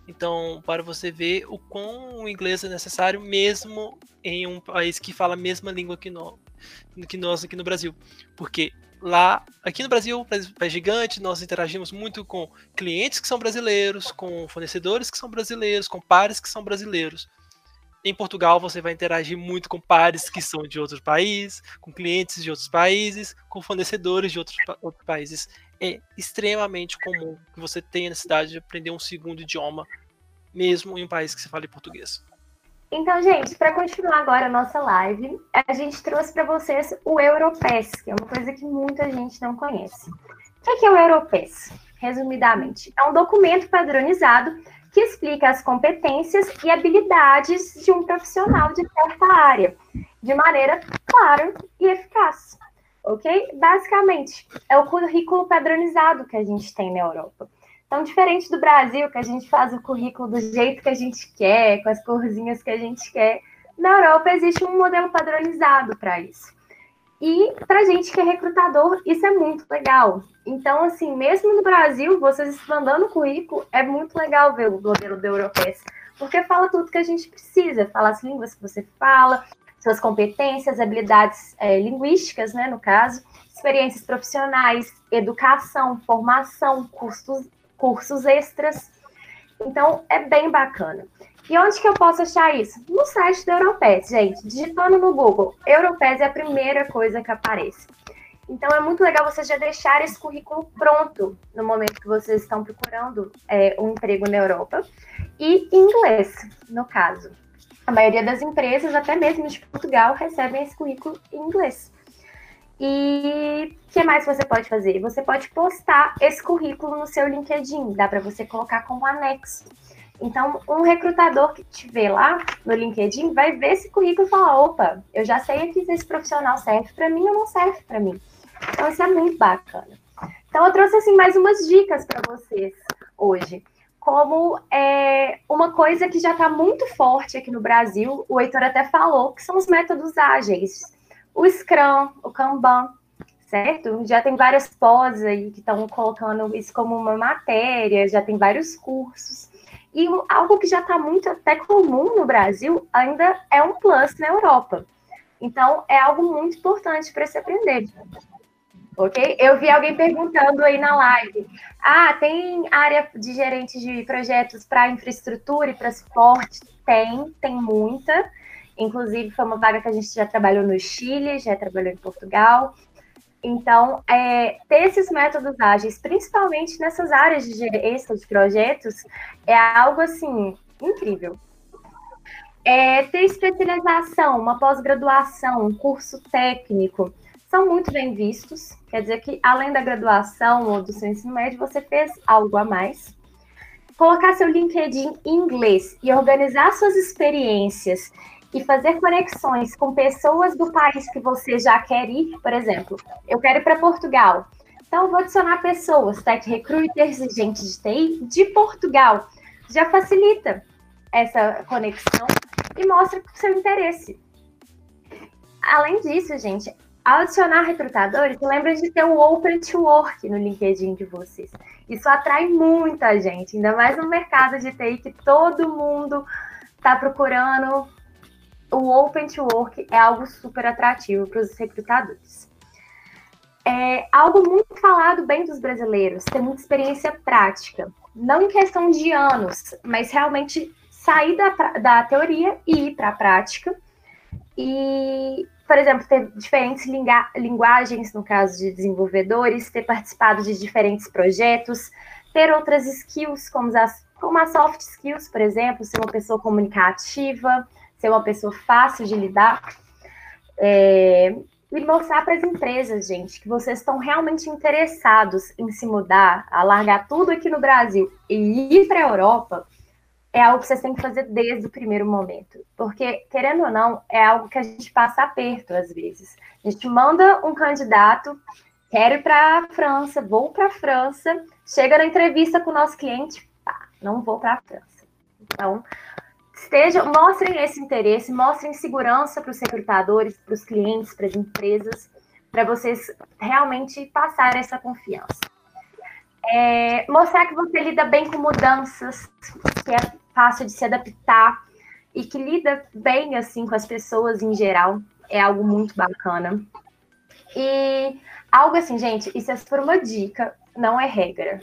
Então, para você ver o quão o inglês é necessário mesmo em um país que fala a mesma língua que nós, que nós aqui no Brasil. Porque lá, aqui no Brasil, é gigante, nós interagimos muito com clientes que são brasileiros, com fornecedores que são brasileiros, com pares que são brasileiros. Em Portugal, você vai interagir muito com pares que são de outros países, com clientes de outros países, com fornecedores de outros, outros países é extremamente comum que você tenha necessidade de aprender um segundo idioma, mesmo em um país que se fale português. Então, gente, para continuar agora a nossa live, a gente trouxe para vocês o Europass, que é uma coisa que muita gente não conhece. O que é o Europass? Resumidamente, é um documento padronizado que explica as competências e habilidades de um profissional de certa área, de maneira clara e eficaz ok? Basicamente, é o currículo padronizado que a gente tem na Europa. Então, diferente do Brasil, que a gente faz o currículo do jeito que a gente quer, com as corzinhas que a gente quer, na Europa existe um modelo padronizado para isso. E para gente que é recrutador, isso é muito legal. Então, assim, mesmo no Brasil, vocês mandando currículo, é muito legal ver o modelo do Europes, porque fala tudo que a gente precisa, fala as línguas que você fala, suas competências, habilidades é, linguísticas, né, no caso, experiências profissionais, educação, formação, cursos, cursos extras. Então, é bem bacana. E onde que eu posso achar isso? No site da Europes, gente. Digitando no Google, Europes é a primeira coisa que aparece. Então, é muito legal vocês já deixar esse currículo pronto no momento que vocês estão procurando é, um emprego na Europa. E inglês, no caso. A maioria das empresas, até mesmo de Portugal, recebem esse currículo em inglês. E o que mais você pode fazer? Você pode postar esse currículo no seu LinkedIn, dá para você colocar como anexo. Então, um recrutador que te vê lá no LinkedIn vai ver esse currículo e falar: opa, eu já sei aqui se esse profissional serve para mim ou não serve para mim. Então, isso é muito bacana. Então, eu trouxe assim mais umas dicas para vocês hoje como é, uma coisa que já está muito forte aqui no Brasil, o Heitor até falou, que são os métodos ágeis. O Scrum, o Kanban, certo? Já tem várias pós aí que estão colocando isso como uma matéria, já tem vários cursos. E algo que já está muito até comum no Brasil ainda é um plus na Europa. Então, é algo muito importante para se aprender ok? Eu vi alguém perguntando aí na live. Ah, tem área de gerente de projetos para infraestrutura e para suporte? Tem, tem muita. Inclusive, foi uma vaga que a gente já trabalhou no Chile, já trabalhou em Portugal. Então, é, ter esses métodos ágeis, principalmente nessas áreas de gerência de projetos, é algo assim incrível. É, ter especialização, uma pós-graduação, um curso técnico, são muito bem vistos. Quer dizer que, além da graduação ou do seu ensino médio, você fez algo a mais. Colocar seu LinkedIn em inglês e organizar suas experiências e fazer conexões com pessoas do país que você já quer ir, por exemplo, eu quero ir para Portugal. Então, vou adicionar pessoas, tech recruiters e gente de TI de Portugal. Já facilita essa conexão e mostra o seu interesse. Além disso, gente, ao adicionar recrutadores, lembrem de ter o Open to Work no LinkedIn de vocês. Isso atrai muita gente, ainda mais no mercado de TI que todo mundo está procurando. O Open to Work é algo super atrativo para os recrutadores. é algo muito falado bem dos brasileiros, ter muita experiência prática. Não em questão de anos, mas realmente sair da, da teoria e ir para a prática. E, por exemplo, ter diferentes linguagens, no caso de desenvolvedores, ter participado de diferentes projetos, ter outras skills, como as, como as soft skills, por exemplo, ser uma pessoa comunicativa, ser uma pessoa fácil de lidar. É, e mostrar para as empresas, gente, que vocês estão realmente interessados em se mudar, a largar tudo aqui no Brasil e ir para a Europa, é algo que vocês têm que fazer desde o primeiro momento. Porque, querendo ou não, é algo que a gente passa aperto às vezes. A gente manda um candidato, quero ir para a França, vou para a França, chega na entrevista com o nosso cliente, pá, não vou para a França. Então, estejam, mostrem esse interesse, mostrem segurança para os recrutadores, para os clientes, para as empresas, para vocês realmente passar essa confiança. É, mostrar que você lida bem com mudanças, que é fácil de se adaptar e que lida bem assim com as pessoas em geral, é algo muito bacana. E algo assim, gente, isso é por uma dica, não é regra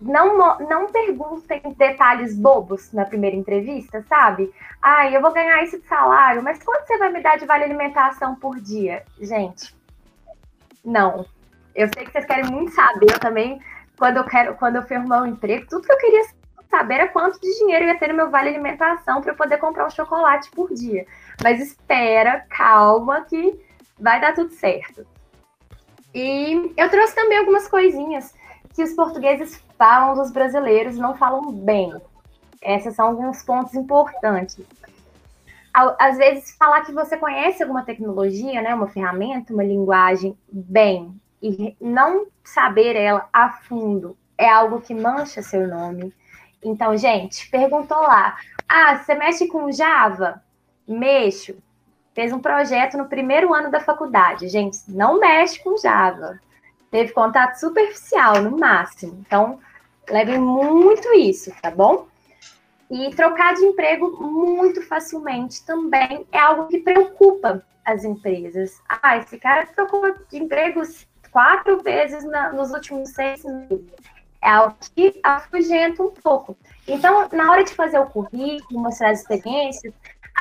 não, não perguntem detalhes bobos na primeira entrevista, sabe? Ah, eu vou ganhar esse salário, mas quanto você vai me dar de vale alimentação por dia? Gente, não. Eu sei que vocês querem muito saber, eu também, quando eu quero, quando eu fui arrumar um emprego, tudo que eu queria saber era quanto de dinheiro ia ter no meu vale alimentação para eu poder comprar um chocolate por dia. Mas espera, calma, que vai dar tudo certo. E eu trouxe também algumas coisinhas que os portugueses falam dos brasileiros não falam bem. Esses são alguns pontos importantes. Às vezes, falar que você conhece alguma tecnologia, né, uma ferramenta, uma linguagem bem, e não saber ela a fundo é algo que mancha seu nome. Então, gente, perguntou lá: ah, você mexe com Java? Mexo. Fez um projeto no primeiro ano da faculdade. Gente, não mexe com Java teve contato superficial, no máximo. Então, levem muito isso, tá bom? E trocar de emprego muito facilmente também é algo que preocupa as empresas. Ah, esse cara trocou de empregos quatro vezes na, nos últimos seis meses. É algo que afugenta um pouco. Então, na hora de fazer o currículo, mostrar as experiências,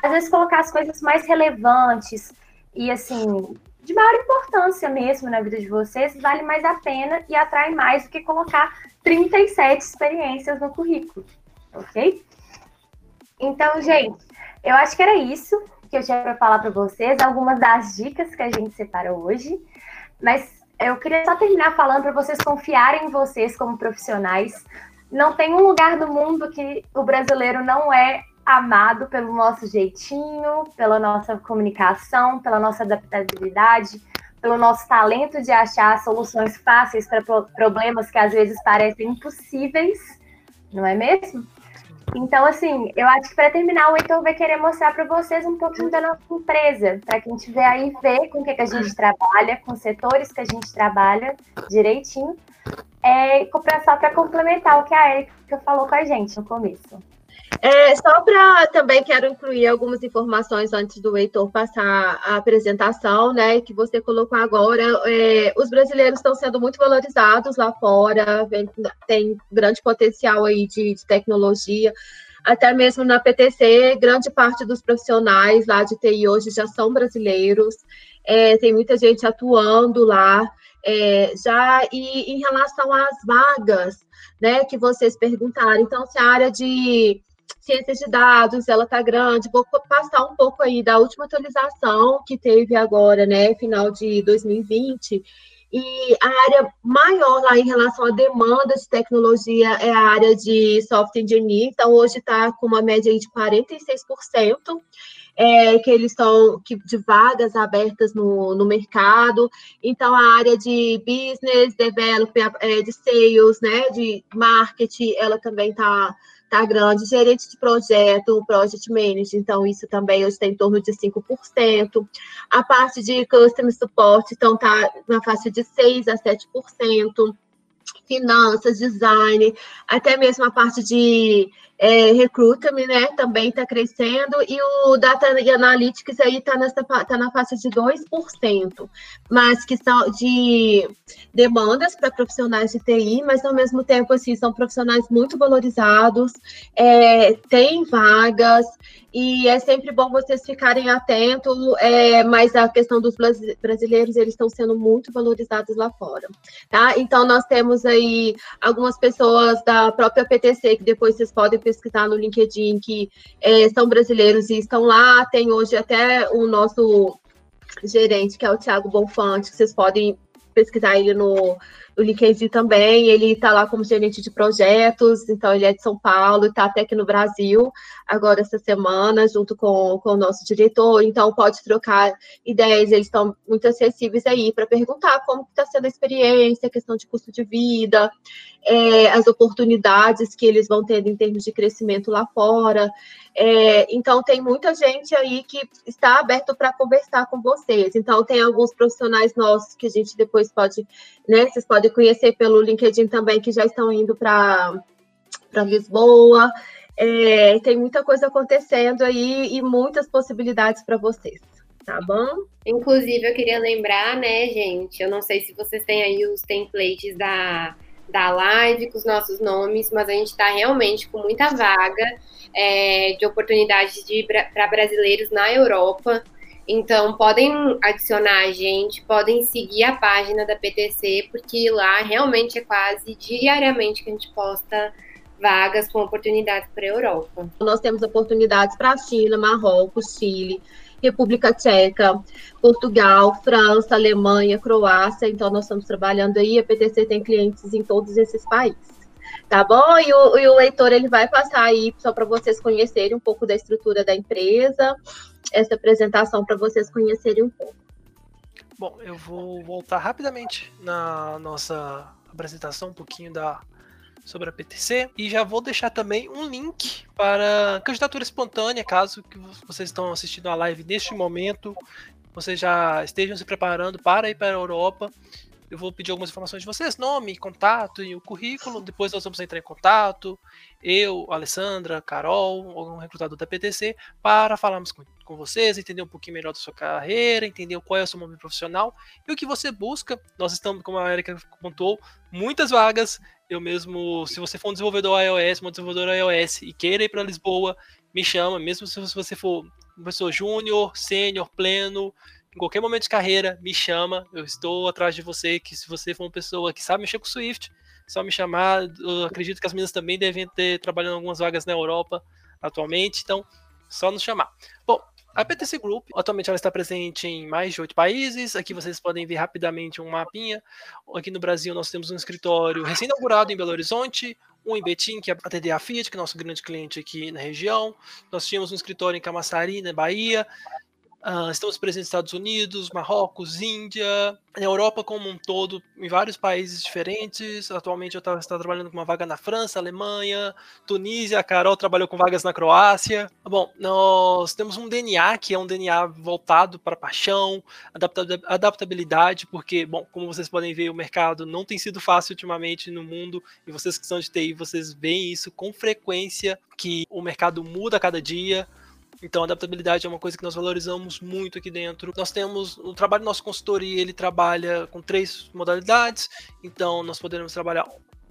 às vezes colocar as coisas mais relevantes e, assim, de maior importância mesmo na vida de vocês, vale mais a pena e atrai mais do que colocar 37 experiências no currículo, ok? Então, gente, eu acho que era isso que eu tinha para falar para vocês, algumas das dicas que a gente separou hoje, mas eu queria só terminar falando para vocês confiarem em vocês como profissionais. Não tem um lugar do mundo que o brasileiro não é amado pelo nosso jeitinho, pela nossa comunicação, pela nossa adaptabilidade, pelo nosso talento de achar soluções fáceis para problemas que às vezes parecem impossíveis, não é mesmo? Então, assim, eu acho que para terminar, o Heitor vai querer mostrar para vocês um pouquinho da nossa empresa, para quem tiver aí ver com o que, que a gente trabalha, com setores que a gente trabalha direitinho, é, só para complementar o que a Erika falou com a gente no começo. É, só para também quero incluir algumas informações antes do Heitor passar a apresentação, né? Que você colocou agora. É, os brasileiros estão sendo muito valorizados lá fora, vem, tem grande potencial aí de, de tecnologia até mesmo na PTC, grande parte dos profissionais lá de TI hoje já são brasileiros, é, tem muita gente atuando lá. É, já e em relação às vagas, né, que vocês perguntaram, então se a área de ciências de dados, ela está grande. Vou passar um pouco aí da última atualização que teve agora, né, final de 2020. E a área maior lá em relação à demanda de tecnologia é a área de software engineer. Então, hoje está com uma média de 46%. É, que eles estão de vagas abertas no, no mercado. Então, a área de business, development, é, de sales, né, de marketing, ela também está tá grande, gerente de projeto, project manager, então isso também hoje está em torno de 5%. A parte de customer support, então tá na faixa de 6% a 7%. Finanças, design, até mesmo a parte de é, Recruitment, né, também está crescendo, e o Data Analytics aí está tá na faixa de 2%, mas que são de demandas para profissionais de TI, mas ao mesmo tempo, assim, são profissionais muito valorizados, é, tem vagas, e é sempre bom vocês ficarem atentos, é, mas a questão dos brasileiros, eles estão sendo muito valorizados lá fora, tá? Então, nós temos aí algumas pessoas da própria PTC, que depois vocês podem pesquisar no LinkedIn, que é, são brasileiros e estão lá, tem hoje até o nosso gerente, que é o Thiago Bonfante, que vocês podem pesquisar ele no, no LinkedIn também. Ele está lá como gerente de projetos, então ele é de São Paulo, está até aqui no Brasil, agora essa semana, junto com, com o nosso diretor. Então, pode trocar ideias, eles estão muito acessíveis aí para perguntar como está sendo a experiência, a questão de custo de vida, é, as oportunidades que eles vão ter em termos de crescimento lá fora. É, então, tem muita gente aí que está aberto para conversar com vocês. Então, tem alguns profissionais nossos que a gente depois pode, né, vocês podem conhecer pelo LinkedIn também, que já estão indo para Lisboa. É, tem muita coisa acontecendo aí e muitas possibilidades para vocês, tá bom? Inclusive, eu queria lembrar, né, gente? Eu não sei se vocês têm aí os templates da da live com os nossos nomes, mas a gente está realmente com muita vaga é, de oportunidades para brasileiros na Europa. Então, podem adicionar a gente, podem seguir a página da PTC, porque lá realmente é quase diariamente que a gente posta vagas com oportunidades para a Europa. Nós temos oportunidades para a China, Marrocos, Chile, República Tcheca, Portugal, França, Alemanha, Croácia. Então, nós estamos trabalhando aí. A PTC tem clientes em todos esses países. Tá bom? E o, e o Heitor ele vai passar aí só para vocês conhecerem um pouco da estrutura da empresa, essa apresentação para vocês conhecerem um pouco. Bom, eu vou voltar rapidamente na nossa apresentação, um pouquinho da, sobre a PTC. E já vou deixar também um link para candidatura espontânea, caso que vocês estão assistindo a live neste momento, vocês já estejam se preparando para ir para a Europa. Eu vou pedir algumas informações de vocês, nome, contato e o currículo. Depois nós vamos entrar em contato, eu, Alessandra, Carol, algum recrutador da PTC, para falarmos com, com vocês, entender um pouquinho melhor da sua carreira, entender qual é o seu momento profissional e o que você busca. Nós estamos, como a Erika contou, muitas vagas eu mesmo, se você for um desenvolvedor iOS, um desenvolvedor iOS e queira ir para Lisboa, me chama, mesmo se você for uma pessoa júnior, sênior, pleno, em qualquer momento de carreira, me chama, eu estou atrás de você, que se você for uma pessoa que sabe mexer com Swift, só me chamar, eu acredito que as meninas também devem ter trabalhando em algumas vagas na Europa atualmente, então só nos chamar. Bom, a PTC Group, atualmente ela está presente em mais de oito países. Aqui vocês podem ver rapidamente um mapinha. Aqui no Brasil nós temos um escritório recém-inaugurado em Belo Horizonte, um em Betim, que é atender a Fiat, que é nosso grande cliente aqui na região. Nós tínhamos um escritório em Camaçari, na Bahia. Uh, estamos presentes nos Estados Unidos, Marrocos, Índia, na Europa como um todo, em vários países diferentes. Atualmente eu estou trabalhando com uma vaga na França, Alemanha, Tunísia. A Carol trabalhou com vagas na Croácia. Bom, nós temos um DNA que é um DNA voltado para paixão, adaptabilidade, porque, bom, como vocês podem ver, o mercado não tem sido fácil ultimamente no mundo e vocês que são de TI, vocês veem isso com frequência, que o mercado muda a cada dia então, adaptabilidade é uma coisa que nós valorizamos muito aqui dentro. Nós temos o trabalho do nosso consultoria, ele trabalha com três modalidades. Então, nós podemos trabalhar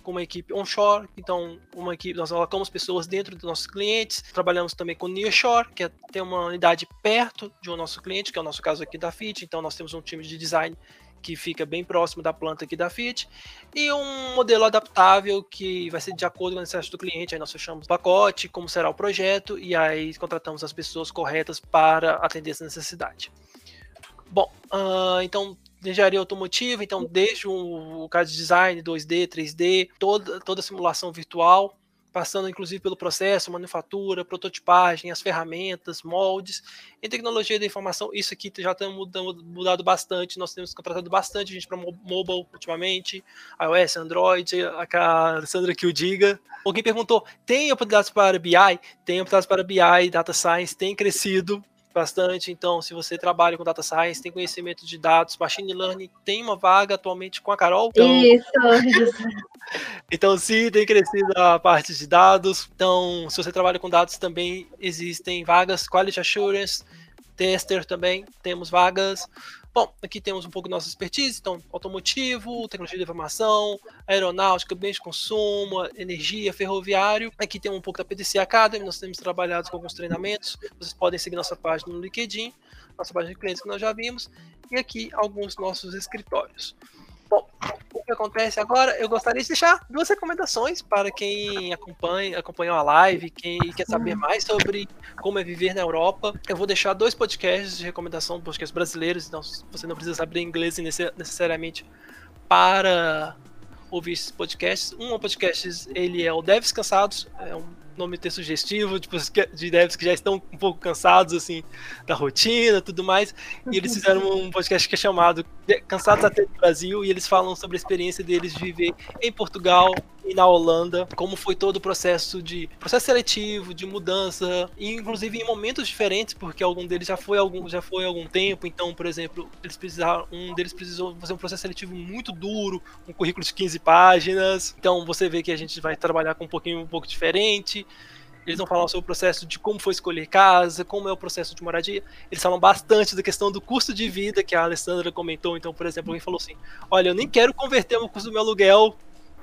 com uma equipe onshore, então uma equipe, nós colocamos pessoas dentro dos nossos clientes, trabalhamos também com nearshore, que é ter uma unidade perto de um nosso cliente, que é o nosso caso aqui da FIT, então nós temos um time de design que fica bem próximo da planta aqui da Fiat, e um modelo adaptável que vai ser de acordo com a necessidade do cliente. Aí nós fechamos o pacote, como será o projeto, e aí contratamos as pessoas corretas para atender essa necessidade. Bom, uh, então engenharia automotiva, então desde o caso de design 2D, 3D, toda, toda a simulação virtual, passando inclusive pelo processo, manufatura, prototipagem, as ferramentas, moldes. Em tecnologia da informação, isso aqui já tem mudado, mudado bastante. Nós temos contratado bastante gente para mobile ultimamente, iOS, Android, a Alessandra que o diga. Alguém perguntou: tem oportunidades para BI? Tem oportunidades para BI, Data Science, tem crescido bastante. Então, se você trabalha com data science, tem conhecimento de dados, machine learning, tem uma vaga atualmente com a Carol. Então... Isso, então, sim, tem crescido a parte de dados. Então, se você trabalha com dados, também existem vagas, quality assurance, tester também, temos vagas. Bom, aqui temos um pouco da nossa expertise, então, automotivo, tecnologia de informação, aeronáutica, bens de consumo, energia, ferroviário. Aqui tem um pouco da PDC Academy, nós temos trabalhado com alguns treinamentos. Vocês podem seguir nossa página no LinkedIn, nossa página de clientes que nós já vimos, e aqui alguns nossos escritórios. Bom, que acontece agora? Eu gostaria de deixar duas recomendações para quem acompanha, acompanhou a live, quem quer saber mais sobre como é viver na Europa. Eu vou deixar dois podcasts de recomendação, podcasts brasileiros, então você não precisa saber inglês necessariamente para ouvir esses podcasts. Um podcast, ele é o Devs Cansados, é um nome ter sugestivo, tipo, de devs que já estão um pouco cansados, assim, da rotina tudo mais. E eles fizeram um podcast que é chamado Cansados até do Brasil, e eles falam sobre a experiência deles de viver em Portugal e na Holanda, como foi todo o processo de processo seletivo, de mudança, e inclusive em momentos diferentes, porque algum deles já foi algum já foi algum tempo, então, por exemplo, eles precisaram, um deles precisou fazer um processo seletivo muito duro, um currículo de 15 páginas. Então, você vê que a gente vai trabalhar com um pouquinho um pouco diferente. Eles vão falar sobre o processo de como foi escolher casa, como é o processo de moradia. Eles falam bastante da questão do custo de vida, que a Alessandra comentou. Então, por exemplo, alguém falou assim: Olha, eu nem quero converter o custo do meu aluguel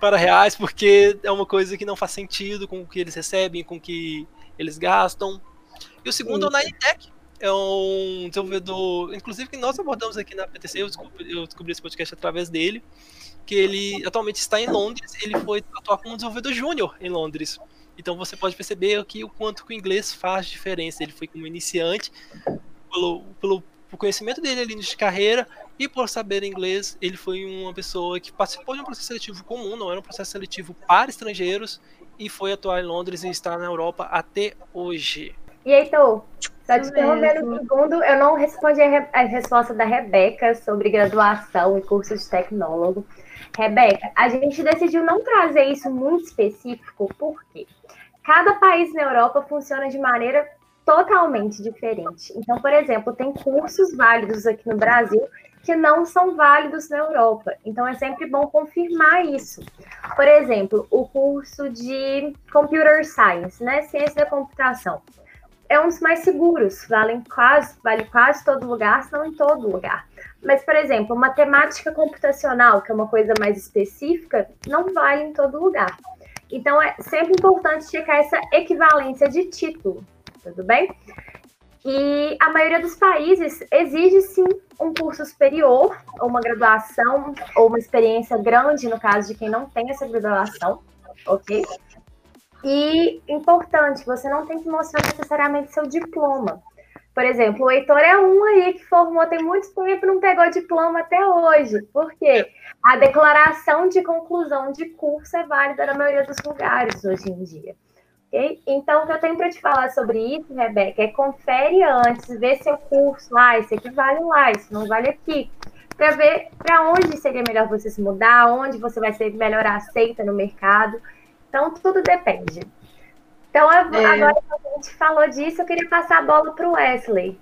para reais, porque é uma coisa que não faz sentido com o que eles recebem, com o que eles gastam. E o segundo Isso. é o Ninetech, é um desenvolvedor, inclusive que nós abordamos aqui na PTC, eu descobri, eu descobri esse podcast através dele, que ele atualmente está em Londres, ele foi atuar como desenvolvedor júnior em Londres. Então você pode perceber aqui o quanto que o inglês faz diferença. Ele foi como iniciante, pelo, pelo conhecimento dele ali de carreira e por saber inglês, ele foi uma pessoa que participou de um processo seletivo comum, não era um processo seletivo para estrangeiros, e foi atuar em Londres e está na Europa até hoje. E Heitor, só te interrompendo um segundo, eu não respondi a, a resposta da Rebeca sobre graduação e curso de tecnólogo. Rebeca, a gente decidiu não trazer isso muito específico, porque cada país na Europa funciona de maneira totalmente diferente. Então, por exemplo, tem cursos válidos aqui no Brasil que não são válidos na Europa. Então, é sempre bom confirmar isso. Por exemplo, o curso de Computer Science, né, ciência da computação, é um dos mais seguros, vale quase, vale quase todo lugar, se não em todo lugar. Mas, por exemplo, matemática computacional, que é uma coisa mais específica, não vale em todo lugar. Então, é sempre importante checar essa equivalência de título, tudo bem? E a maioria dos países exige sim um curso superior, ou uma graduação, ou uma experiência grande, no caso de quem não tem essa graduação, ok? E importante, você não tem que mostrar necessariamente seu diploma. Por exemplo, o Heitor é um aí que formou tem muito tempo e não pegou diploma até hoje. Por quê? A declaração de conclusão de curso é válida na maioria dos lugares hoje em dia. Okay? Então, o que eu tenho para te falar sobre isso, Rebeca, é confere antes, vê seu curso, ah, esse aqui vale lá, isso não vale aqui, para ver para onde seria melhor você se mudar, onde você vai ser melhor aceita no mercado. Então, tudo depende. Então, é. agora que a gente falou disso, eu queria passar a bola para o Wesley.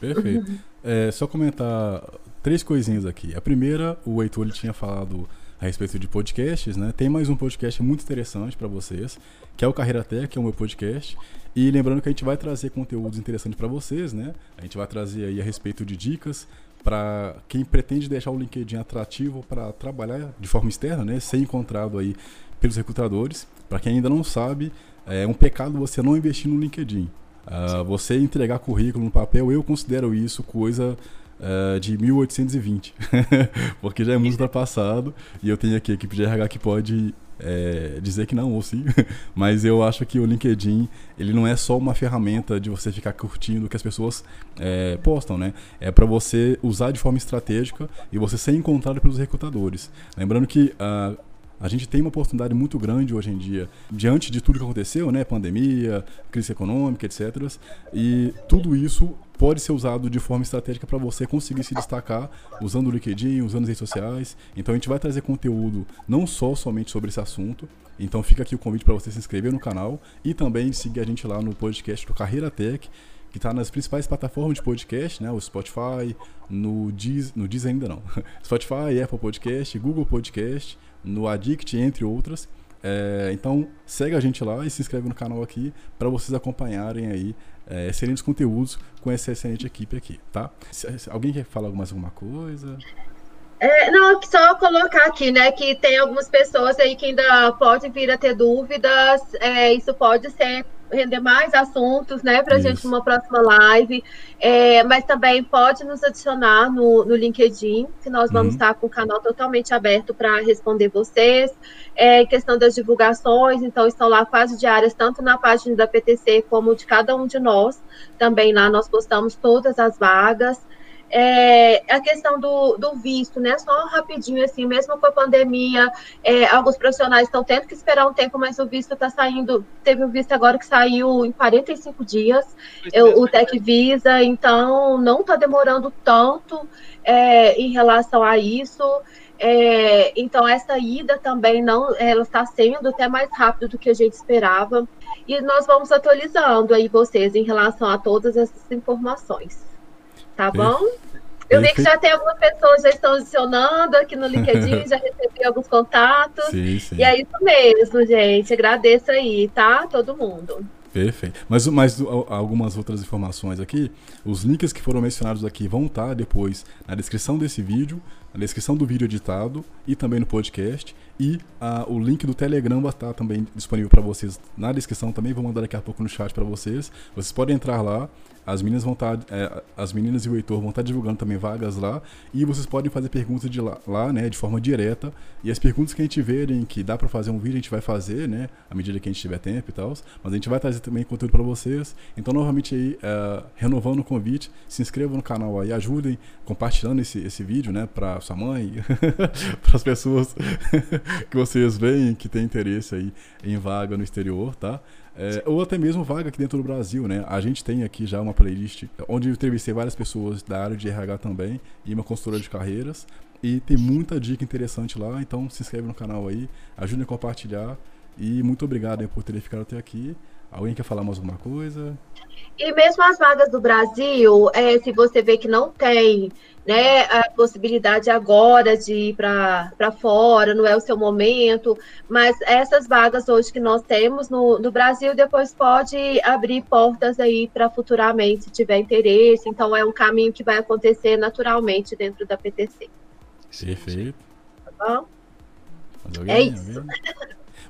Perfeito. É, só comentar três coisinhas aqui. A primeira, o Heitor ele tinha falado a respeito de podcasts, né? Tem mais um podcast muito interessante para vocês, que é o Carreira Tech, que é o meu podcast. E lembrando que a gente vai trazer conteúdos interessantes para vocês, né? A gente vai trazer aí a respeito de dicas para quem pretende deixar o LinkedIn atrativo para trabalhar de forma externa, né? Ser encontrado aí pelos recrutadores. Para quem ainda não sabe, é um pecado você não investir no LinkedIn. Uh, você entregar currículo no papel, eu considero isso coisa uh, de 1820, porque já é muito ultrapassado e eu tenho aqui a equipe de RH que pode é, dizer que não ou sim, mas eu acho que o LinkedIn ele não é só uma ferramenta de você ficar curtindo o que as pessoas é, postam, né? É para você usar de forma estratégica e você ser encontrado pelos recrutadores. Lembrando que uh, a gente tem uma oportunidade muito grande hoje em dia, diante de tudo que aconteceu, né? Pandemia, crise econômica, etc. E tudo isso pode ser usado de forma estratégica para você conseguir se destacar usando o LinkedIn, usando as redes sociais. Então a gente vai trazer conteúdo não só somente sobre esse assunto. Então fica aqui o convite para você se inscrever no canal e também seguir a gente lá no podcast do Carreira Tech que está nas principais plataformas de podcast, né? O Spotify, no Deezer, no Deezer ainda não. Spotify, Apple Podcast, Google Podcast, no Addict, entre outras. É, então segue a gente lá e se inscreve no canal aqui para vocês acompanharem aí é, excelentes conteúdos com essa excelente equipe aqui, tá? Se, se alguém quer falar mais alguma coisa? É, não, só colocar aqui, né, que tem algumas pessoas aí que ainda podem vir a ter dúvidas, é, isso pode ser render mais assuntos, né, para a gente numa próxima live, é, mas também pode nos adicionar no, no LinkedIn, que nós vamos uhum. estar com o canal totalmente aberto para responder vocês. É, questão das divulgações, então estão lá quase diárias, tanto na página da PTC como de cada um de nós. Também lá nós postamos todas as vagas. É, a questão do, do, visto, né? Só rapidinho, assim, mesmo com a pandemia, é, alguns profissionais estão tendo que esperar um tempo, mas o visto está saindo. Teve um visto agora que saiu em 45 dias, eu, o Tec Visa, então não está demorando tanto é, em relação a isso. É, então, essa ida também não, ela está sendo até mais rápido do que a gente esperava. E nós vamos atualizando aí vocês em relação a todas essas informações. Tá bom? Eu vi que já tem algumas pessoas já estão adicionando aqui no LinkedIn, já recebi alguns contatos. Sim, sim. E é isso mesmo, gente. Agradeço aí, tá? Todo mundo. Perfeito. Mas, mas algumas outras informações aqui, os links que foram mencionados aqui vão estar depois na descrição desse vídeo, na descrição do vídeo editado e também no podcast. E uh, o link do Telegram vai estar também disponível para vocês na descrição também. Vou mandar daqui a pouco no chat para vocês. Vocês podem entrar lá as meninas vão estar, tá, é, as meninas e o Heitor vão estar tá divulgando também vagas lá e vocês podem fazer perguntas de lá, lá, né, de forma direta. E as perguntas que a gente verem que dá para fazer um vídeo a gente vai fazer, né, à medida que a gente tiver tempo e tal. Mas a gente vai trazer também conteúdo para vocês. Então novamente aí é, renovando o convite, se inscrevam no canal aí, ajudem compartilhando esse, esse vídeo, né, para sua mãe, para as pessoas que vocês veem que tem interesse aí em vaga no exterior, tá? É, ou até mesmo vaga aqui dentro do Brasil, né? A gente tem aqui já uma playlist onde eu entrevistei várias pessoas da área de RH também e uma consultora de carreiras. E tem muita dica interessante lá, então se inscreve no canal aí, ajude a compartilhar. E muito obrigado por terem ficado até aqui. Alguém quer falar mais alguma coisa? E mesmo as vagas do Brasil, é, se você vê que não tem né, a possibilidade agora de ir para fora, não é o seu momento, mas essas vagas hoje que nós temos no, no Brasil, depois pode abrir portas aí para futuramente, se tiver interesse, então é um caminho que vai acontecer naturalmente dentro da PTC. Perfeito. Tá bom? É isso.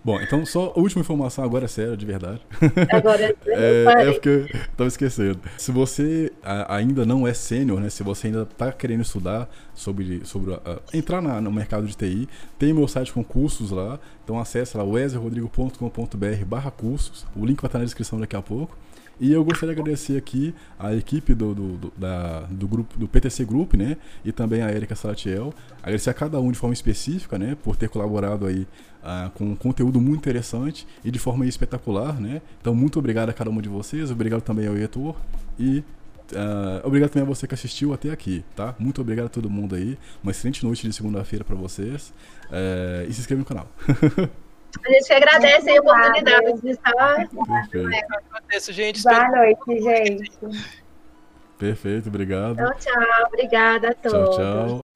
Bom, então só a última informação agora é sério, de verdade. Agora é, é porque eu tava esquecendo. Se você ainda não é sênior, né? Se você ainda tá querendo estudar sobre, sobre uh, entrar na, no mercado de TI, tem meu site com cursos lá. Então acesse lá wesleyrodrigo.com.br barra cursos. O link vai estar na descrição daqui a pouco. E eu gostaria de agradecer aqui a equipe do, do, do, da, do grupo do PTC Group, né? E também a Erika Salatiel. Agradecer a cada um de forma específica, né? Por ter colaborado aí uh, com um conteúdo muito interessante e de forma espetacular, né? Então, muito obrigado a cada um de vocês. Obrigado também ao Heitor. E Uh, obrigado também a você que assistiu até aqui, tá? Muito obrigado a todo mundo aí. Uma excelente noite de segunda-feira para vocês. Uh, e se inscreva no canal. A gente agradece a oportunidade de estar. Agradeço, gente. Boa noite, gente. Perfeito, obrigado. Tchau, tchau. Obrigada a todos. Tchau, tchau.